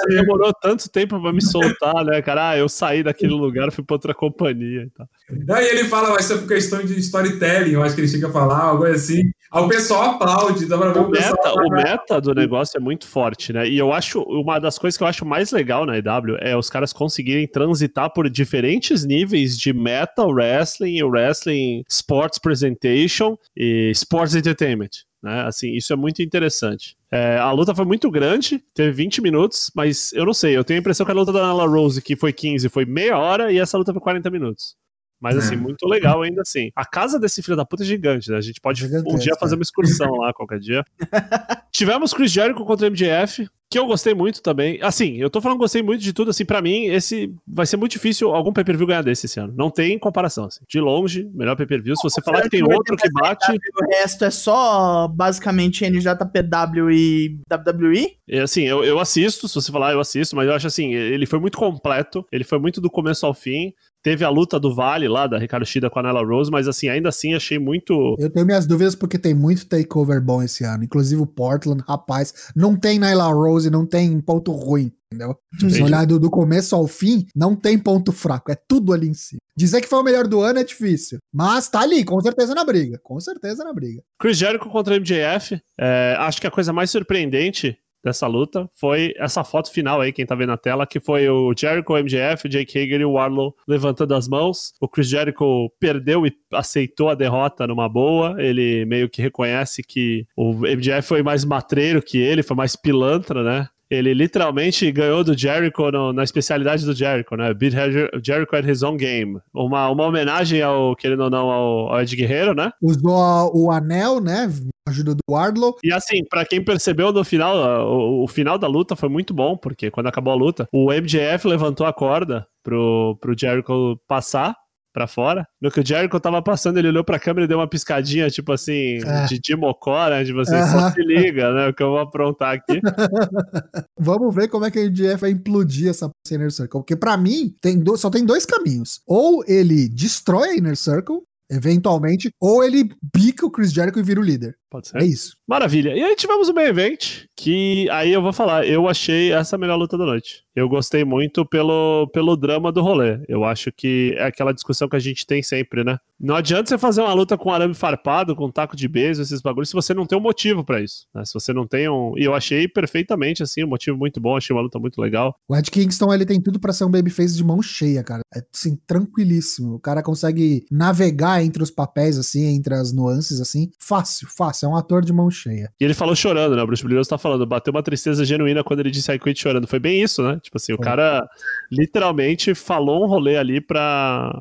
demorou tanto tempo pra me soltar, né, cara? Ah, eu saí daquele lugar, fui pra outra companhia e tal. Aí ele fala, vai ser por questão de storytelling, eu acho que ele chega a falar, algo assim. Aí o pessoal aplaude, dá pra ver O o pessoal meta, o meta do negócio é muito forte, né? E eu acho, uma das coisas que eu acho mais legal na EW é os caras conseguirem transitar por diferentes níveis de meta wrestling e wrestling sports presentation e sports entertainment. Né? Assim, isso é muito interessante. É, a luta foi muito grande, teve 20 minutos, mas eu não sei, eu tenho a impressão que a luta da Nala Rose, que foi 15, foi meia hora, e essa luta foi 40 minutos. Mas assim, É. muito legal ainda assim. A casa desse filho da puta é gigante, né? A gente pode um dia fazer uma excursão lá qualquer dia. Tivemos Chris Jericho contra MJF, que eu gostei muito também. Assim, eu tô falando que gostei muito de tudo, assim, pra mim, esse vai ser muito difícil algum pay-per-view ganhar desse esse ano. Não tem comparação, assim. De longe, melhor pay-per-view. Se você falar que tem outro que bate, O resto é só basicamente NJPW e WWE. E, assim, eu, eu assisto, se você falar, eu assisto, mas eu acho assim, ele foi muito completo, ele foi muito do começo ao fim. Teve a luta do Vale lá, da Ricardo Shida com a Nella Rose, mas assim, ainda assim achei muito. Eu tenho minhas dúvidas porque tem muito takeover bom esse ano. Inclusive o Portland, rapaz, não tem Nyla Rose, não tem ponto ruim, entendeu? Tipo, se olhar do, do começo ao fim, não tem ponto fraco, é tudo ali em cima. Dizer que foi o melhor do ano é difícil, mas tá ali, com certeza na briga, com certeza na briga. Chris Jericho contra MJF. é, acho que a coisa mais surpreendente dessa luta foi essa foto final aí, quem tá vendo na tela, que foi o Jericho, o MJF, o Jake Hager e o Warlow levantando as mãos. O Chris Jericho perdeu e aceitou a derrota numa boa. Ele meio que reconhece que o MJF foi mais matreiro que ele, foi mais pilantra, né? Ele literalmente ganhou do Jericho no- na especialidade do Jericho, né? Beat Jericho at his own game. Uma, uma homenagem ao, querendo ou não, ao, ao Ed Guerreiro, né? Usou o anel, né? Ajuda do Wardlow. E assim, pra quem percebeu no final, o, o final da luta foi muito bom, porque quando acabou a luta, o MJF levantou a corda pro, pro Jericho passar pra fora. No que o Jericho tava passando, ele olhou pra câmera e deu uma piscadinha, tipo assim, É. de, de mocó, né? Tipo assim, só Aham. se liga, né? O que eu vou aprontar aqui. Vamos ver como é que a MJF vai implodir essa Inner Circle. Porque pra mim, tem do- só tem dois caminhos. Ou ele destrói a Inner Circle, eventualmente, ou ele bica o Chris Jericho e vira o líder. Pode É ser? isso. Maravilha. E aí tivemos o main event, que aí eu vou falar, eu achei essa a melhor luta da noite. Eu gostei muito pelo, pelo drama do rolê. Eu acho que é aquela discussão que a gente tem sempre, né? Não adianta você fazer uma luta com arame farpado, com taco de beijo, esses bagulhos, se você não tem um motivo pra isso. Né? Se você não tem um. E eu achei perfeitamente assim, um motivo muito bom, achei uma luta muito legal. O Ed Kingston, ele tem tudo pra ser um babyface de mão cheia, cara. É, assim, tranquilíssimo. O cara consegue navegar entre os papéis, assim, entre as nuances, assim. Fácil, fácil. É um ator de mão cheia. E ele falou chorando, né? O Bruce Brilhoso tá falando, bateu uma tristeza genuína quando ele disse I quit chorando. Foi bem isso, né? Tipo assim, o cara literalmente falou um rolê ali pra.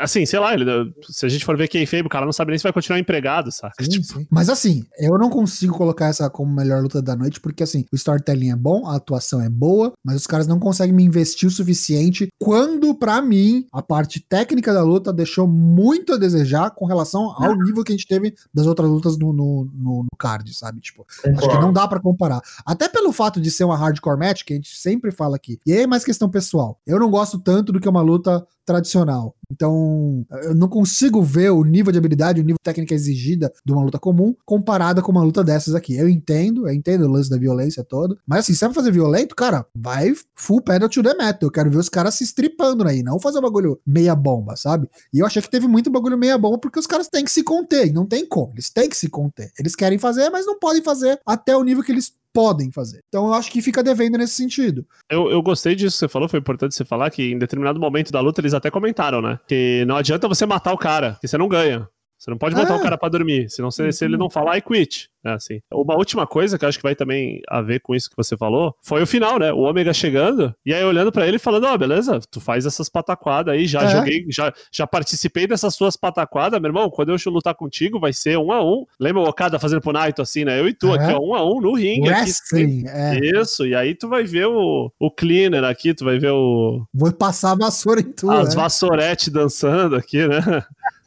Assim, sei lá, ele, se a gente for ver quem fez, o cara não sabe nem se vai continuar empregado, saca? Sim, Tipo, sim. Mas assim, eu não consigo colocar essa como melhor luta da noite, porque assim, o storytelling é bom, a atuação é boa, mas os caras não conseguem me investir o suficiente quando, pra mim, a parte técnica da luta deixou muito a desejar com relação ao nível que a gente teve das outras lutas no, no, no- card, sabe? Tipo, Acho que não dá pra comparar. Até pelo fato de ser uma hardcore match, que a gente sempre fala aqui. E aí é mais questão pessoal. Eu não gosto tanto do que uma luta tradicional. Então, eu não consigo ver o nível de habilidade, o nível técnica exigida de uma luta comum comparada com uma luta dessas aqui. Eu entendo, eu entendo o lance da violência todo, mas assim, se é pra fazer violento, cara, vai full pedal to the metal. Eu quero ver os caras se estripando aí, não fazer um bagulho meia bomba, sabe? E eu achei que teve muito bagulho meia bomba porque os caras têm que se conter, e não tem como, eles têm que se conter. Eles querem fazer, mas não podem fazer até o nível que eles podem fazer. Então eu acho que fica devendo nesse sentido. eu, eu gostei disso que você falou, foi importante você falar que em determinado momento da luta eles até comentaram, né? Que não adianta você matar o cara, que você não ganha. Você não pode botar É. o cara pra dormir, senão se, se ele não falar, I quit. É assim. Uma última coisa que eu acho que vai também a ver com isso que você falou foi o final, né? O Ômega chegando e aí olhando pra ele e falando: Ó, beleza, tu faz essas pataquadas aí, já É. joguei, já, já participei dessas suas pataquadas, meu irmão. Quando eu lutar contigo, vai ser um a um. Lembra o Okada fazendo pro Naito assim, né? Eu e tu É. aqui, ó, um a um no ringue. aqui, Wrestling, é. isso, e aí tu vai ver o, o cleaner aqui, tu vai ver o, Vou passar a vassoura em tudo. as vassouretes dançando aqui, né?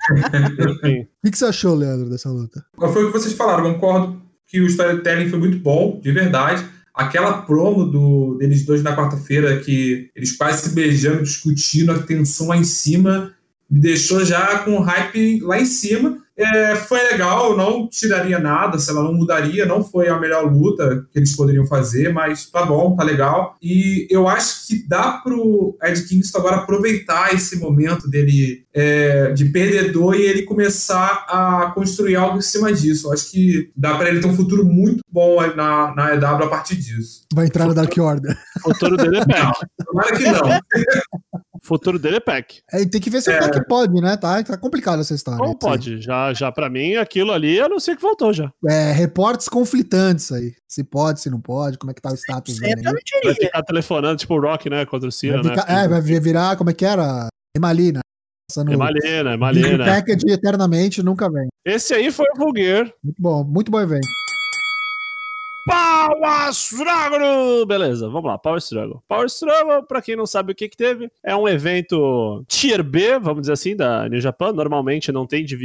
O que, que você achou, Leandro, dessa luta? Foi o que vocês falaram, concordo que o storytelling foi muito bom, de verdade. Aquela promo do, deles dois na quarta-feira, que eles quase se beijando, discutindo, a tensão lá em cima, me deixou já com o hype lá em cima. É, foi legal, não tiraria nada, se ela não mudaria, não foi a melhor luta que eles poderiam fazer, mas tá bom, tá legal. E eu acho que dá pro Ed Kingston agora aproveitar esse momento dele é, de perdedor e ele começar a construir algo em cima disso. Eu acho que dá para ele ter um futuro muito bom na, na EW a partir disso. Vai entrar no Dark Order. O futuro dele é. Tomara que não. O futuro dele é PEC. É, tem que ver se o PEC pode, né? Tá, tá complicado essa história. Como pode? Já, já para mim, aquilo ali, eu não sei que voltou já. É, reportes conflitantes aí. Se pode, se não pode, como é que tá o status dele. Vai ficar telefonando, tipo o Rock, né? Contra o Cena, vai ficar, né? É, vai virar, como é que era? Emalina. Passando Emalina, Emalina. Package eternamente nunca vem. Esse aí foi o Vulgar. Muito bom, muito bom evento. Power Struggle! Beleza, vamos lá, Power Struggle. Power Struggle, pra quem não sabe o que que teve, é um evento Tier B, vamos dizer assim, da New Japan. Normalmente não tem de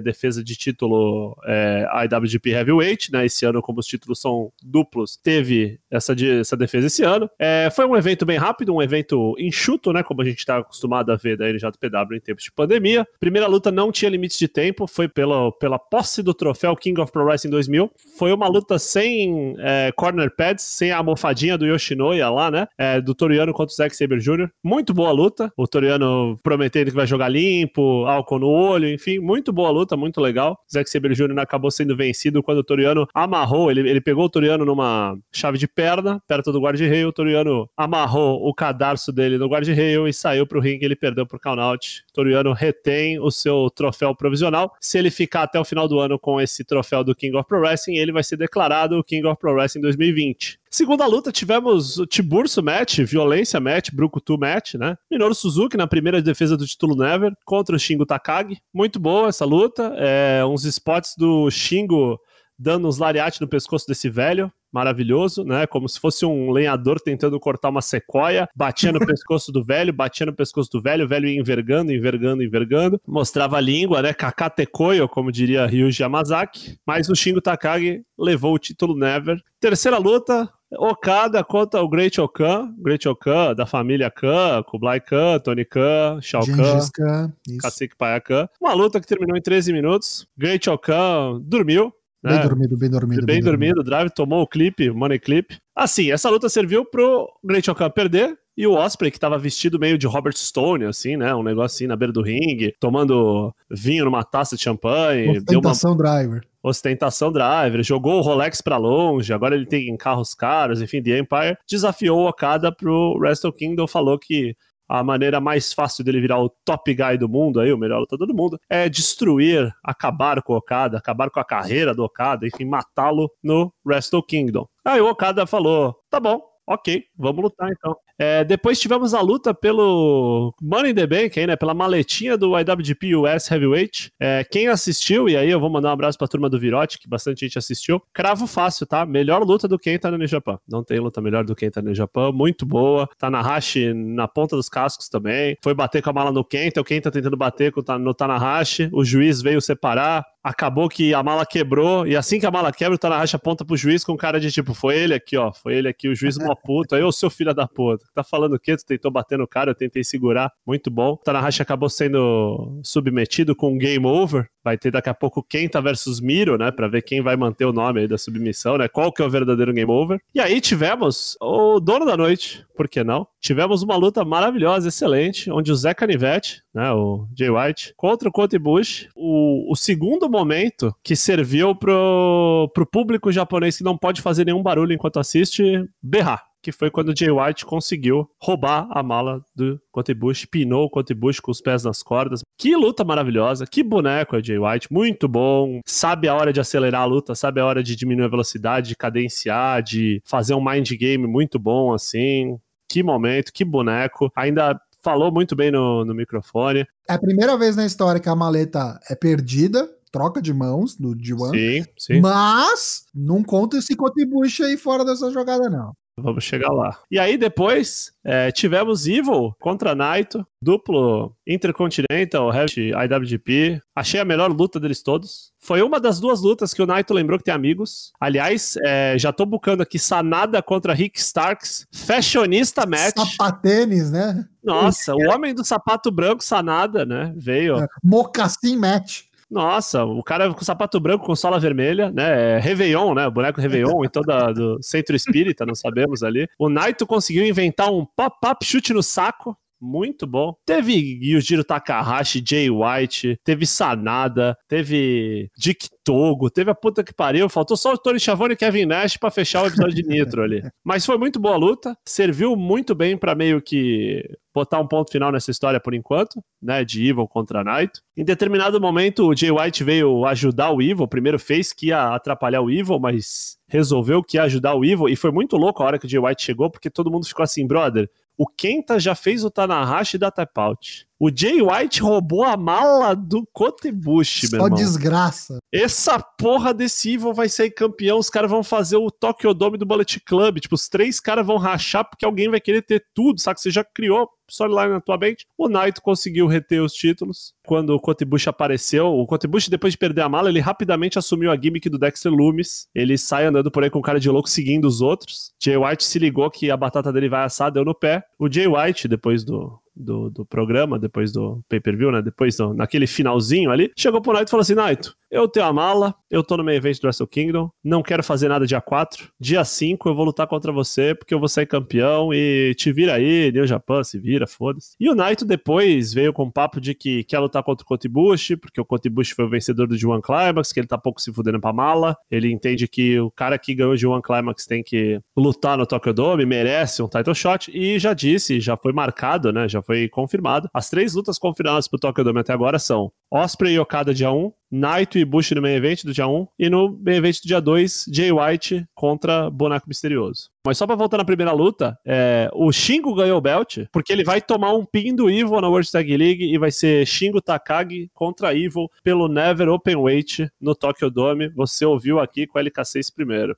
defesa de título é, IWGP Heavyweight, né? Esse ano, como os títulos são duplos, teve essa, de, essa defesa esse ano. É, foi um evento bem rápido, um evento enxuto, né? Como a gente tá acostumado a ver da NJPW em tempos de pandemia. Primeira luta não tinha limite de tempo, foi pela, pela posse do troféu King of Pro Wrestling 2000. Foi uma luta sem é, corner pads, sem a almofadinha do Yoshinoya lá, né? É, do Toriano contra o Zack Saber Jr. Muito boa luta. O Toriano prometendo que vai jogar limpo, álcool no olho, enfim, muito boa luta, muito legal. O Zack Saber Jr. acabou sendo vencido quando o Toriano amarrou, ele, ele pegou o Toriano numa chave de perna, perto do guarda-reio, o Toriano amarrou o cadarço dele no guarda-reio e saiu pro ringue, ele perdeu por count-out. Toriano retém o seu troféu provisional. Se ele ficar até o final do ano com esse troféu do King of Pro Wrestling, ele vai ser declarado o King of Pro Wrestling 2020. Segunda luta, tivemos o Tiburcio match, violência match, Brucutu match, né? Minoru Suzuki na primeira defesa do título Never contra o Shingo Takagi. Muito boa essa luta. É, uns spots do Shingo dando uns lariates no pescoço desse velho, maravilhoso, né? Como se fosse um lenhador tentando cortar uma sequoia, batia no pescoço do velho, batia no pescoço do velho, o velho ia envergando, envergando, envergando, mostrava a língua, né? Kakatekoyo, como diria Ryuji Yamazaki, mas o Shingo Takagi levou o título Never. Terceira luta, Okada contra o Great Okan, Great Okan, da família Khan, Kublai Khan, Tony Khan, Shao Kahn, Kasik Paya Khan. Uma luta que terminou em 13 minutos. Great Okan dormiu, Bem é, dormido, bem dormido. Bem, bem dormido, o Drive tomou o clipe, o money clip. Assim, essa luta serviu pro Great Okan perder e o Osprey, que tava vestido meio de Robert Stone, assim, né? Um negócio assim na beira do ringue, tomando vinho numa taça de champanhe. Ostentação uma... driver. Ostentação driver, jogou o Rolex pra longe, agora ele tem carros caros, enfim, The Empire desafiou o Okada pro Wrestle Kingdom, falou que a maneira mais fácil dele virar o top guy do mundo, aí, o melhor lutador do mundo, é destruir, acabar com o Okada, acabar com a carreira do Okada, enfim, matá-lo no Wrestle Kingdom. Aí o Okada falou: tá bom, ok, vamos lutar então. É, depois tivemos a luta pelo Money in the Bank, aí, né, pela maletinha do IWGP US Heavyweight. É, quem assistiu, e aí eu vou mandar um abraço pra turma do Virote, que bastante gente assistiu. Cravo fácil, tá? Melhor luta do Kenta no Japan. Não tem luta melhor do Kenta no Japan. Muito boa. Tanahashi na ponta dos cascos também. Foi bater com a mala no Kenta, o Kenta tentando bater no Tanahashi. O juiz veio separar acabou que a mala quebrou, e assim que a mala quebra, o Tanahashi aponta pro juiz com cara de tipo, foi ele aqui, ó, foi ele aqui, o juiz mó puto, aí o seu filho da puta, tá falando o quê? Tu tentou bater no cara, eu tentei segurar, muito bom. O Tanahashi acabou sendo submetido com um game over, vai ter daqui a pouco Kenta versus Miro, né, pra ver quem vai manter o nome aí da submissão, né, qual que é o verdadeiro game over. E aí tivemos o dono da noite, por que não? Tivemos uma luta maravilhosa, excelente, onde o Zé Canivete, né, o Jay White, contra o Cote Bush, o, o segundo momento que serviu pro, pro público japonês que não pode fazer nenhum barulho enquanto assiste, berrar que foi quando o Jay White conseguiu roubar a mala do Cotebush, pinou o Cotebush com os pés nas cordas. Que luta maravilhosa, que boneco é o Jay White, muito bom, sabe a hora de acelerar a luta, sabe a hora de diminuir a velocidade, de cadenciar, de fazer um mind game muito bom assim. Que momento, que boneco. Ainda falou muito bem no, no microfone. É a primeira vez na história que a maleta é perdida, troca de mãos do D1. Sim, sim. Mas não conta esse Cotibush aí fora dessa jogada, não. Vamos chegar lá. E aí depois é, tivemos Evil contra Naito, duplo Intercontinental, IWGP. Achei a melhor luta deles todos. Foi uma das duas lutas que o Naito lembrou que tem amigos. Aliás, é, já tô bucando aqui Sanada contra Rick Starks. Fashionista match. Sapatênis, né? Nossa, o homem do sapato branco Sanada, né? Veio. É, mocassim match. Nossa, o cara com sapato branco com sola vermelha, né? É Réveillon, né? Boneco Réveillon, então da, do centro espírita, não sabemos ali. O Naito conseguiu inventar um pop-up chute no saco. Muito bom. Teve Yujiro Takahashi, Jay White, teve Sanada, teve Dick Togo, teve a puta que pariu. Faltou só o Tony Schiavone e Kevin Nash pra fechar o episódio de Nitro ali. Mas foi muito boa a luta. Serviu muito bem pra meio que botar um ponto final nessa história por enquanto, né, de Evil contra Naito. Em determinado momento, o Jay White veio ajudar o Evil, primeiro fez que ia atrapalhar o Evil, mas resolveu que ia ajudar o Evil, e foi muito louco a hora que o Jay White chegou, porque todo mundo ficou assim, brother, o Kenta já fez o Tanahashi da tap out. O Jay White roubou a mala do Kotebushi, meu Só irmão. desgraça. Essa porra desse Evil vai sair campeão, os caras vão fazer o Tokyo Dome do Bullet Club. Tipo, os três caras vão rachar porque alguém vai querer ter tudo, sabe? Você já criou storyline na tua mente. O Naito conseguiu reter os títulos. Quando o Kotebushi apareceu, o Kotebushi, depois de perder a mala, ele rapidamente assumiu a gimmick do Dexter Loomis. Ele sai andando por aí com cara de louco, seguindo os outros. Jay White se ligou que a batata dele vai assar, deu no pé. O Jay White, depois do, do, do programa, depois do pay-per-view, né? Depois, do, naquele finalzinho ali, chegou pro Naito e falou assim: Naito, eu tenho a mala, eu tô no meio evento do Wrestle Kingdom, não quero fazer nada dia 4. Dia 5 eu vou lutar contra você, porque eu vou sair campeão e te vira aí, New Japan, se vira, foda-se. E o Naito depois veio com o papo de que quer lutar contra o Kotibushi, porque o Kotibushi foi o vencedor do G1 Climax, que ele tá pouco se fudendo pra mala. Ele entende que o cara que ganhou o G1 Climax tem que lutar no Tokyo Dome, merece um title shot, e já disse, já foi marcado, né? Já foi confirmado. As três lutas confirmadas pro Tokyo Dome até agora são Osprey e Okada dia 1, Naito e Bush no main event do dia 1 e no main event do dia 2, Jay White contra Boneco Misterioso. Mas só pra voltar na primeira luta, é, o Shingo ganhou o belt, porque ele vai tomar um pin do Evil na World Tag League e vai ser Shingo Takagi contra Evil pelo Never Openweight no Tokyo Dome. Você ouviu aqui com o LK6 primeiro.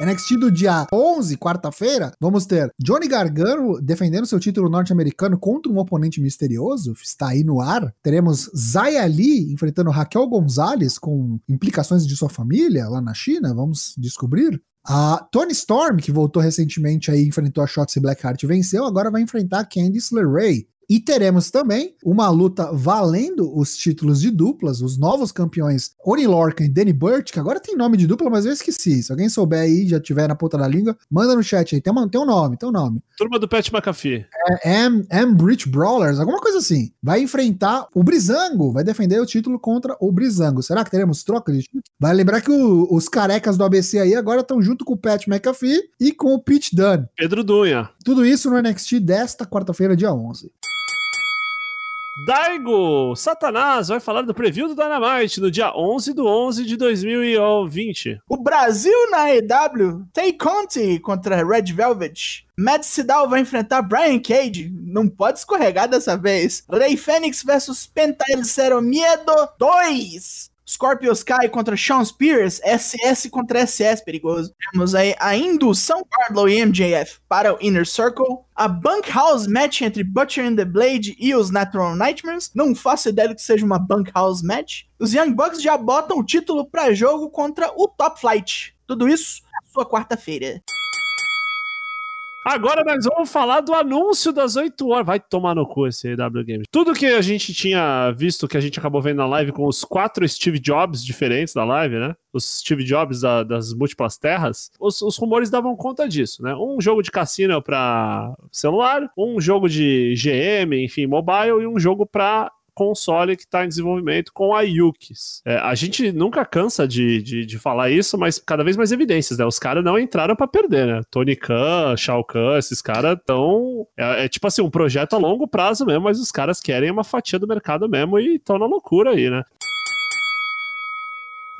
NXT do dia 11, quarta-feira, vamos ter Johnny Gargano defendendo seu título norte-americano contra um oponente misterioso, está aí no ar. Teremos Zaya Lee enfrentando Raquel Gonzalez com implicações de sua família lá na China, vamos descobrir. A Tony Storm, que voltou recentemente aí, enfrentou a Shotzi Blackheart e venceu, agora vai enfrentar a Candice LeRae. E teremos também uma luta valendo os títulos de duplas, os novos campeões Oni Lorcan e Danny Burt, que agora tem nome de dupla, mas eu esqueci. Se alguém souber aí, já tiver na ponta da língua, manda no chat aí. Tem, uma, tem um nome, tem um nome. Turma do Pat McAfee. É M, M Bridge Brawlers, alguma coisa assim. Vai enfrentar o Brizango, vai defender o título contra o Brizango. Será que teremos troca de título? Vai lembrar que o- os carecas do ABC aí agora estão junto com o Pat McAfee e com o Pete Dunne. Pedro Dunha. Tudo isso no NXT desta quarta-feira, dia 11. Daigo Satanás vai falar do preview do Dynamite no dia 11 do 11 de 2020. O Brasil na EW tem Conti contra Red Velvet. Matt Sidal vai enfrentar Brian Cage. Não pode escorregar dessa vez. Rey Fênix versus Penta El Cero Miedo 2. Scorpio Sky contra Sean Spears, SS contra SS, perigoso. Temos aí a indução Wardlow e MJF para o Inner Circle. A Bunkhouse match entre Butcher and the Blade e os Natural Nightmares. Não faço ideia do que seja uma Bunkhouse match. Os Young Bucks já botam o título para jogo contra o Top Flight. Tudo isso na sua quarta-feira. Agora nós vamos falar do anúncio das 8 horas. Vai tomar no cu esse AW Games. Tudo que a gente tinha visto, que a gente acabou vendo na live com os quatro Steve Jobs diferentes da live, né? Os Steve Jobs da- das múltiplas terras, os, os rumores davam conta disso, né? Um jogo de cassino para celular, um jogo de GM, enfim, mobile, e um jogo para console que está em desenvolvimento com a Yukis. É, a gente nunca cansa de, de, de falar isso, mas cada vez mais evidências, né? Os caras não entraram para perder, né? Tony Khan, Shao Kahn, esses caras estão... É, é tipo assim, um projeto a longo prazo mesmo, mas os caras querem uma fatia do mercado mesmo e estão na loucura aí, né?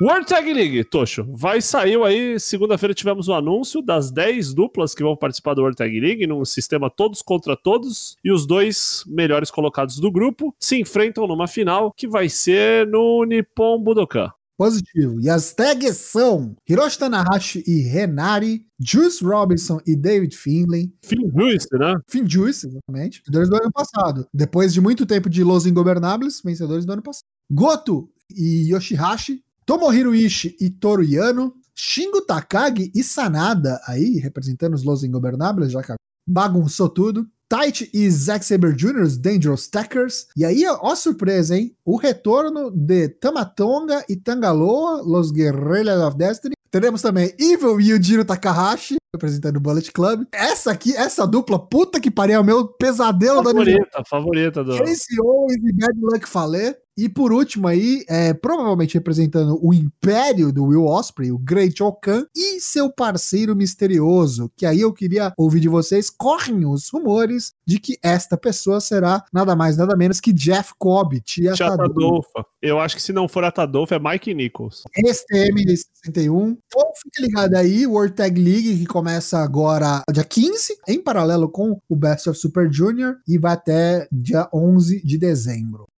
World Tag League, Tocho, vai saiu aí, segunda-feira tivemos o anúncio das 10 duplas que vão participar do World Tag League, num sistema todos contra todos, e os dois melhores colocados do grupo se enfrentam numa final que vai ser no Nippon Budokan. Positivo. E as tags são Hiroshi Tanahashi e Renari, Juice Robinson e David Finlay, Fim justo, né? Finn Juice, exatamente, vencedores do ano passado. Depois de muito tempo de Los Ingobernables, vencedores do ano passado. Goto e Yoshihashi, Tomohiro Ishii e Toru Yano, Shingo Takagi e Sanada, aí representando os Los Ingobernables, já que bagunçou tudo. Taichi e Zack Saber Jr., os Dangerous Tackers. E aí, ó, surpresa, hein? O retorno de Tamatonga e Tangaloa, Los Guerrillas of Destiny. Teremos também Evil e Yujiro Takahashi, representando o Bullet Club. Essa aqui, essa dupla, puta que pariu, é o meu pesadelo da Favorita, favorita do. Casey Owens e Bad Luck Fale. E por último aí, é, provavelmente representando o império do Will Osprey, o Great Okan, e seu parceiro misterioso, que aí eu queria ouvir de vocês, correm os rumores de que esta pessoa será nada mais, nada menos que Jeff Cobb, Tia. Tadolfa. Eu acho que se não for a Tadolfa, é Mike Nichols. STM61. Então fique ligado aí, o World Tag League, que começa agora dia 15, em paralelo com o Best of Super Junior, e vai até dia 11 de dezembro.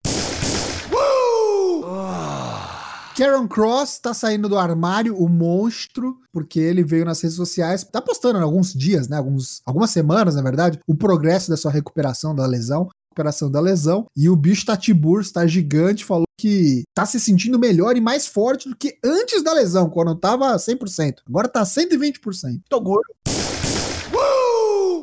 Karen Cross tá saindo do armário, o monstro, porque ele veio nas redes sociais, tá postando alguns dias, né, alguns, algumas semanas, na verdade, o progresso da sua recuperação da lesão, recuperação da lesão, e o bicho tá tiburcio, tá gigante, falou que tá se sentindo melhor e mais forte do que antes da lesão, quando tava 100%. Agora tá 120%. Tô gordo.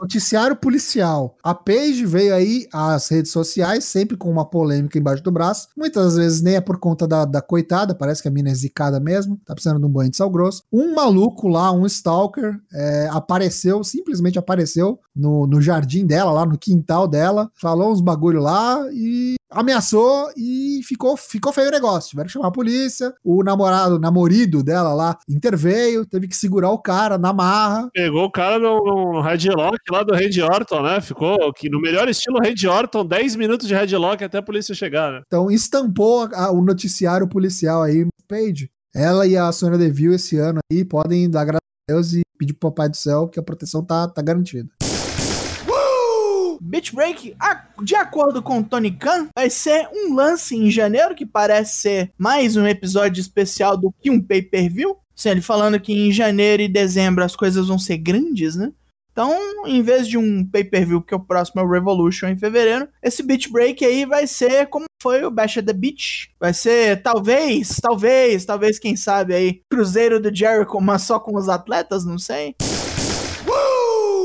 Noticiário policial. A Paige veio aí às redes sociais, sempre com uma polêmica embaixo do braço. Muitas vezes nem é por conta da, da coitada, parece que a mina é zicada mesmo, tá precisando de um banho de sal grosso. Um maluco lá, um stalker, é, apareceu, simplesmente apareceu no, no jardim dela, lá no quintal dela, falou uns bagulho lá e ameaçou e ficou, ficou feio o negócio. Tiveram que chamar a polícia. O namorado, o namorido dela lá interveio, teve que segurar o cara na marra. Pegou o cara no, no headlock lá do Randy Orton, né? Ficou que no melhor estilo Randy Orton, 10 minutos de headlock até a polícia chegar, né? Então estampou a- a- o noticiário policial aí, Paige. Ela e a Sônia Deville esse ano aí podem dar graças a Deus e pedir pro Papai do Céu que a proteção tá, tá garantida. Beach Break, de acordo com o Tony Khan, vai ser um lance em janeiro, que parece ser mais um episódio especial do que um pay-per-view. Assim, ele falando que em janeiro e dezembro as coisas vão ser grandes, né? Então, em vez de um pay-per-view, que é o próximo é o Revolution em fevereiro, esse Beach Break aí vai ser como foi o Bash at the Beach. Vai ser, talvez, talvez, talvez, quem sabe aí, Cruzeiro do Jericho, mas só com os atletas, não sei.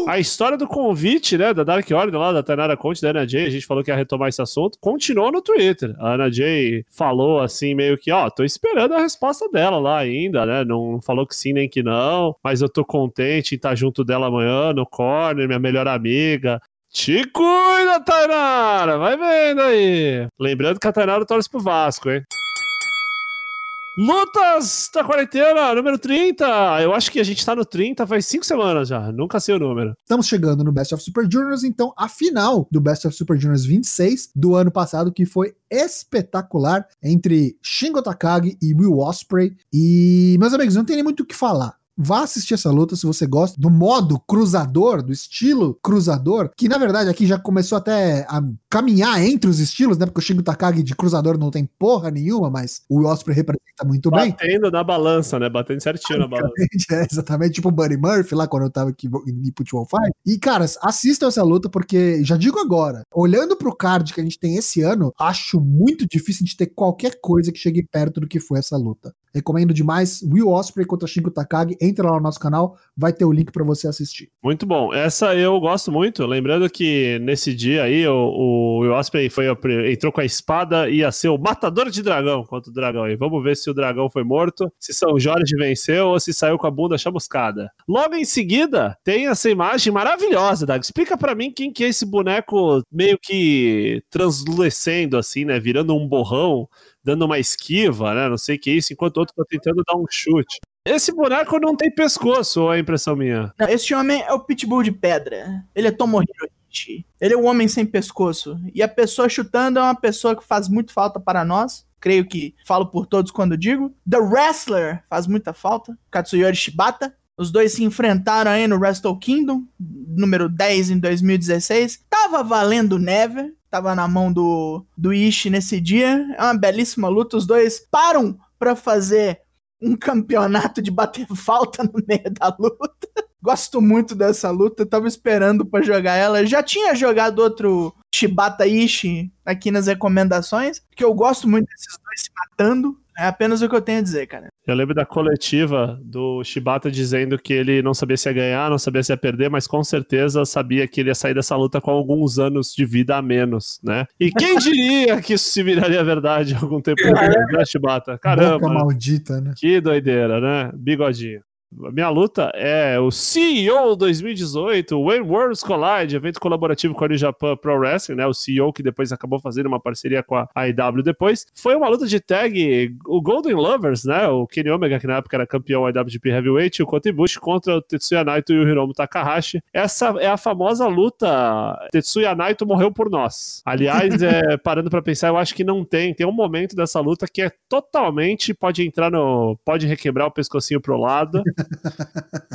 A história do convite, né, da Dark Order lá, da Tainara Conte, da Ana Jay, a gente falou que ia retomar esse assunto, continuou no Twitter. A Ana Jay falou assim, meio que, ó, tô esperando a resposta dela lá ainda, né, não falou que sim nem que não, mas eu tô contente em estar junto dela amanhã no corner, minha melhor amiga. Te cuida, Tainara! Vai vendo aí! Lembrando que a Tainara torce pro Vasco, hein? Lutas da quarentena, número 30. Eu acho que a gente tá no 30 faz 5 semanas já. Nunca sei o número. Estamos chegando no Best of Super Juniors, então a final do Best of Super Juniors 26 do ano passado, que foi espetacular entre Shingo Takagi e Will Ospreay. E, meus amigos, não tem nem muito o que falar. Vá assistir essa luta se você gosta do modo cruzador, do estilo cruzador, que na verdade aqui já começou até a caminhar entre os estilos, né? Porque o Shingo Takagi de cruzador não tem porra nenhuma, mas o Will Ospreay representa muito bem. Batendo na balança, né? Batendo certinho na balança. É, exatamente, tipo o Buddy Murphy lá quando eu tava aqui em Put 105. E, caras, assistam essa luta porque, já digo agora, olhando pro card que a gente tem esse ano, acho muito difícil de ter qualquer coisa que chegue perto do que foi essa luta. Recomendo demais Will Ospreay contra Shingo Takagi. Entra lá no nosso canal, vai ter o link pra você assistir. Muito bom. Essa eu gosto muito. Lembrando que nesse dia aí, o, o Will Ospreay foi, entrou com a espada e ia ser o matador de dragão contra o dragão aí. Vamos ver se o dragão foi morto, se São Jorge venceu ou se saiu com a bunda chamuscada. Logo em seguida, tem essa imagem maravilhosa, Dag. Explica pra mim quem que é esse boneco meio que translucendo assim, né? Virando um borrão, dando uma esquiva, né? Não sei o que é isso, enquanto o outro tá tentando dar um chute. Esse boneco não tem pescoço, ou é impressão minha? Não, esse homem é o Pitbull de pedra. Ele é Tomohiro Ishii. Ele é o homem sem pescoço. E a pessoa chutando é uma pessoa que faz muito falta para nós. Creio que falo por todos quando digo. The Wrestler faz muita falta. Katsuyori Shibata. Os dois se enfrentaram aí no Wrestle Kingdom, número 10 em 2016. Tava valendo Never. Tava na mão do, do Ishii nesse dia. É uma belíssima luta. Os dois param pra fazer um campeonato de bater falta no meio da luta. Gosto muito dessa luta, tava esperando pra jogar ela. Já tinha jogado outro Shibata Ishii aqui nas recomendações, porque eu gosto muito desses dois se matando. É apenas o que eu tenho a dizer, cara. Eu lembro da coletiva do Shibata dizendo que ele não sabia se ia ganhar, não sabia se ia perder, mas com certeza sabia que ele ia sair dessa luta com alguns anos de vida a menos, né? E quem diria que isso se viraria verdade algum tempo depois, né, Shibata? Boca Caramba, maldita, né? que doideira, né? Bigodinho. A minha luta é o CEO 2018, o When Worlds Collide, evento colaborativo com a New Japan Pro Wrestling, né? O CEO que depois acabou fazendo uma parceria com a AEW depois. Foi uma luta de tag, o Golden Lovers, né? O Kenny Omega, que na época era campeão IWGP Heavyweight, o Kota Ibushi contra o Tetsuya Naito e o Hiromu Takahashi. Essa é a famosa luta Tetsuya Naito morreu por nós. Aliás, é, parando para pensar, eu acho que não tem. Tem um momento dessa luta que é totalmente pode entrar no. pode requebrar o pescocinho pro lado.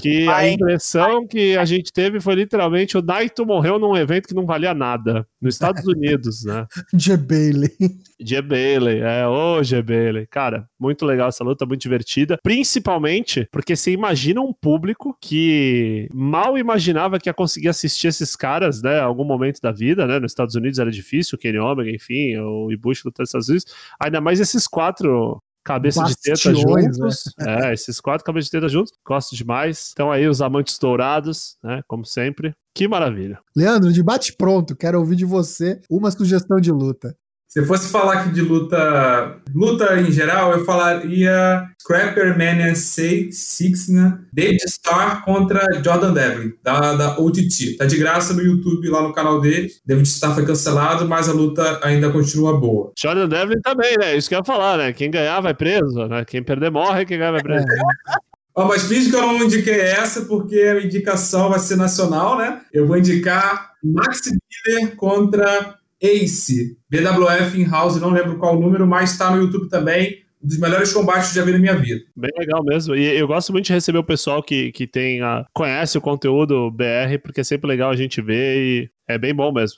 Que a impressão que a gente teve foi literalmente o Naito morreu num evento que não valia nada. Nos Estados Unidos, né? G. Bailey. G. Bailey, é, ô G. Bailey. Cara, muito legal essa luta, muito divertida. Principalmente porque você imagina um público que mal imaginava que ia conseguir assistir esses caras, né? Algum momento da vida, né? Nos Estados Unidos era difícil, o Kenny Omega, enfim, o Ibushi lutando nos Estados Unidos. Ainda mais esses quatro cabeça de teta juntos. É, esses quatro cabeças de teta juntos. Gosto demais. Então aí os amantes dourados, né? Como sempre. Que maravilha. Leandro, de bate pronto, quero ouvir de você uma sugestão de luta. Se eu fosse falar aqui de luta, luta em geral, eu falaria Scrapper Mania 6, né? David Starr contra Jordan Devlin, da, da OTT. Tá de graça no YouTube, lá no canal dele. David Starr foi cancelado, mas a luta ainda continua boa. Jordan Devlin também, né? Isso que eu ia falar, né? Quem ganhar vai preso, né? Quem perder morre, quem ganhar vai preso. Ó, mas finge que eu não indiquei essa, porque a indicação vai ser nacional, né? Eu vou indicar Max Miller contra Ace, BWF in House, não lembro qual número, mas está no YouTube também. Um dos melhores combates que já vi na minha vida. Bem legal mesmo. E eu gosto muito de receber o pessoal que, que tem a, conhece o conteúdo BR, porque é sempre legal a gente ver e é bem bom mesmo.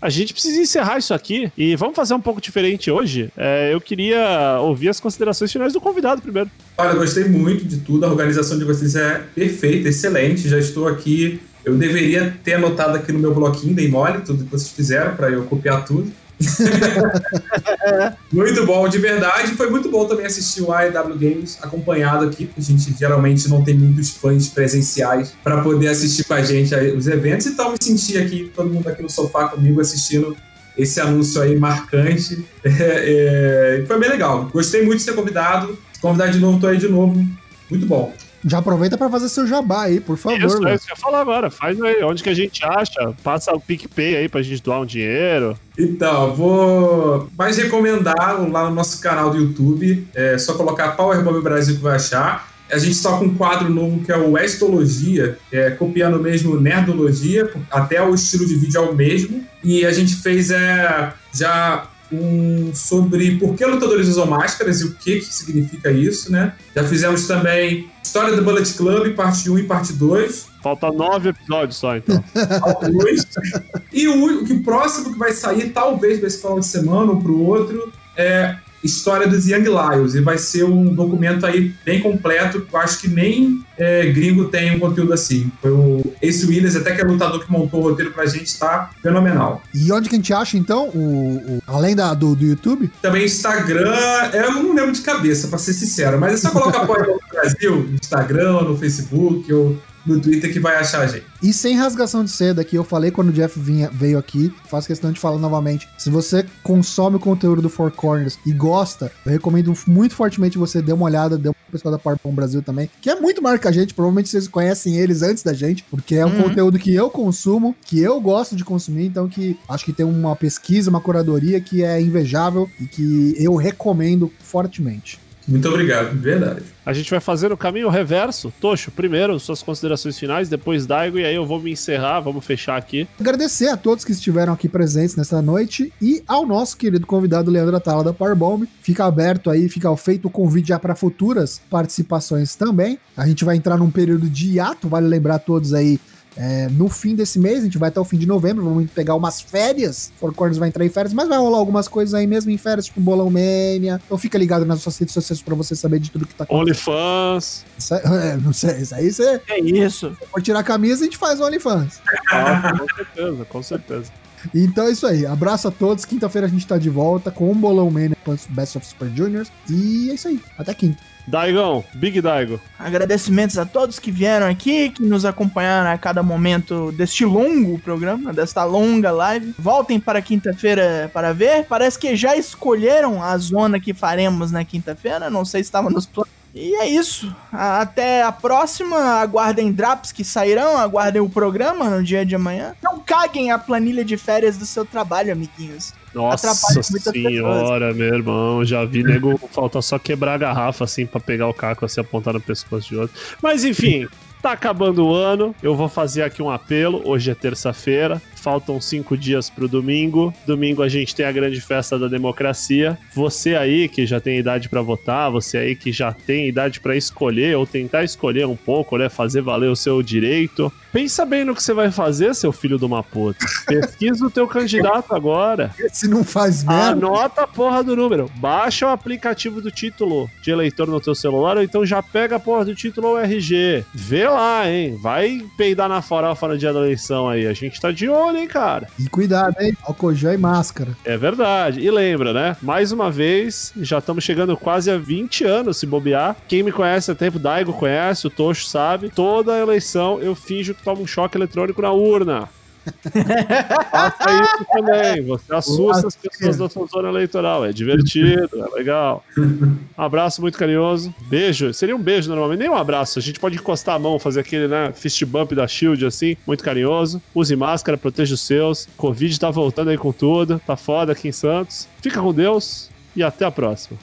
A gente precisa encerrar isso aqui e vamos fazer um pouco diferente hoje. É, eu queria ouvir as considerações finais do convidado primeiro. Olha, eu gostei muito de tudo. A organização de vocês é perfeita, excelente. Já estou aqui. Eu deveria ter anotado aqui no meu bloquinho, dei mole, tudo que vocês fizeram para eu copiar tudo. muito bom, de verdade. Foi muito bom também assistir o AEW Games acompanhado aqui, porque a gente geralmente não tem muitos fãs presenciais para poder assistir com a gente os eventos. Então, me senti aqui, todo mundo aqui no sofá comigo assistindo esse anúncio aí marcante. É, é, foi bem legal. Gostei muito de ser convidado. Se convidar de novo, tô aí de novo. Muito bom. Já aproveita para fazer seu jabá aí, por favor. Isso, é isso que eu ia falar agora. Faz aí, onde que a gente acha? Passa o PicPay aí pra gente doar um dinheiro. Então, vou mais recomendar lá no nosso canal do YouTube. É só colocar Powerbomb Brasil que vai achar. A gente está com um quadro novo que é o Estologia, é, copiando mesmo Nerdologia, até o estilo de vídeo é o mesmo. E a gente fez é, já um sobre por que lutadores usam máscaras e o que, que significa isso, né? Já fizemos também História do Bullet Club, parte 1 e parte 2. Falta nove episódios só, então. E o, o próximo que vai sair, talvez desse final de semana ou pro outro, é História dos Young Lions. E vai ser um documento aí bem completo. Eu acho que nem é, gringo tem um conteúdo assim. Foi o Ace Williams, até que é lutador que montou o roteiro pra gente, tá fenomenal. E onde que a gente acha, então, o, o- além da, do, do YouTube? Também Instagram, eu não lembro de cabeça, pra ser sincero, mas é só colocar no Brasil, no Instagram, no Facebook ou no Twitter que vai achar a gente. E sem rasgação de seda, que eu falei quando o Jeff vinha, veio aqui, faço questão de falar novamente. Se você consome o conteúdo do Four Corners e gosta, eu recomendo muito fortemente você dê uma olhada, dê uma pessoal da Powerpom Brasil também, que é muito maior que a gente, provavelmente vocês conhecem eles antes da gente, porque é um Uhum. conteúdo que eu consumo, que eu gosto de consumir, então que acho que tem uma pesquisa, uma curadoria que é invejável e que eu recomendo fortemente. Muito obrigado, de verdade. A gente vai fazer o caminho reverso. Tocho, primeiro suas considerações finais, depois Daigo, e aí eu vou me encerrar, vamos fechar aqui. Agradecer a todos que estiveram aqui presentes nesta noite e ao nosso querido convidado Leandro Atala da Powerbomb. Fica aberto aí, fica feito o convite já para futuras participações também. A gente vai entrar num período de hiato, vale lembrar a todos aí. É, no fim desse mês, a gente vai até o fim de novembro, vamos pegar umas férias. Four Corners vai entrar em férias, mas vai rolar algumas coisas aí mesmo em férias, tipo Bolão Mania. Então fica ligado nas suas redes sociais para você saber de tudo que tá acontecendo. OnlyFans. Isso aí- é, não sei, isso aí você É isso. pode tirar a camisa e a gente faz o OnlyFans. Ah, com certeza, com certeza. Então é isso aí. Abraço a todos. Quinta-feira a gente tá de volta com um bolão Mania Best of Super Juniors. E é isso aí. Até quinta. Daigão, Big Daigo. Agradecimentos a todos que vieram aqui, que nos acompanharam a cada momento deste longo programa, desta longa live. Voltem para quinta-feira para ver. Parece que já escolheram a zona que faremos na quinta-feira. Não sei se estava nos planos. E é isso. Até a próxima. Aguardem drops que sairão. Aguardem o programa no dia de amanhã. Não caguem a planilha de férias do seu trabalho, amiguinhos. Nossa senhora, meu irmão, já vi nego, falta só quebrar a garrafa assim para pegar o caco assim apontar no pescoço de outro. Mas enfim, Tá acabando o ano, eu vou fazer aqui um apelo. Hoje é terça-feira, faltam cinco dias pro domingo. Domingo a gente tem a grande festa da democracia. Você aí que já tem idade para votar, você aí que já tem idade para escolher ou tentar escolher um pouco, né, fazer valer o seu direito. Pensa bem no que você vai fazer, seu filho de uma puta. Pesquisa o teu candidato agora. Se não faz merda. Anota a porra do número. Baixa o aplicativo do título de eleitor no teu celular ou então já pega a porra do título ORG. Vê lá, hein? Vai peidar na farofa no dia da eleição aí. A gente tá de olho, hein, cara. E cuidado, hein? Álcool gel e máscara. É verdade. E lembra, né? Mais uma vez, já estamos chegando quase a 20 anos se bobear. Quem me conhece há tempo, Daigo conhece, o Tocho sabe. Toda eleição eu finjo que tomo um choque eletrônico na urna. Faça isso também. Você assusta as pessoas da sua zona eleitoral. É divertido, é legal. Um abraço muito carinhoso. Beijo. Seria um beijo normalmente, nem um abraço. A gente pode encostar a mão, fazer aquele né, fist bump da Shield assim. Muito carinhoso. Use máscara, proteja os seus. Covid tá voltando aí com tudo. Tá foda aqui em Santos. Fica com Deus e até a próxima.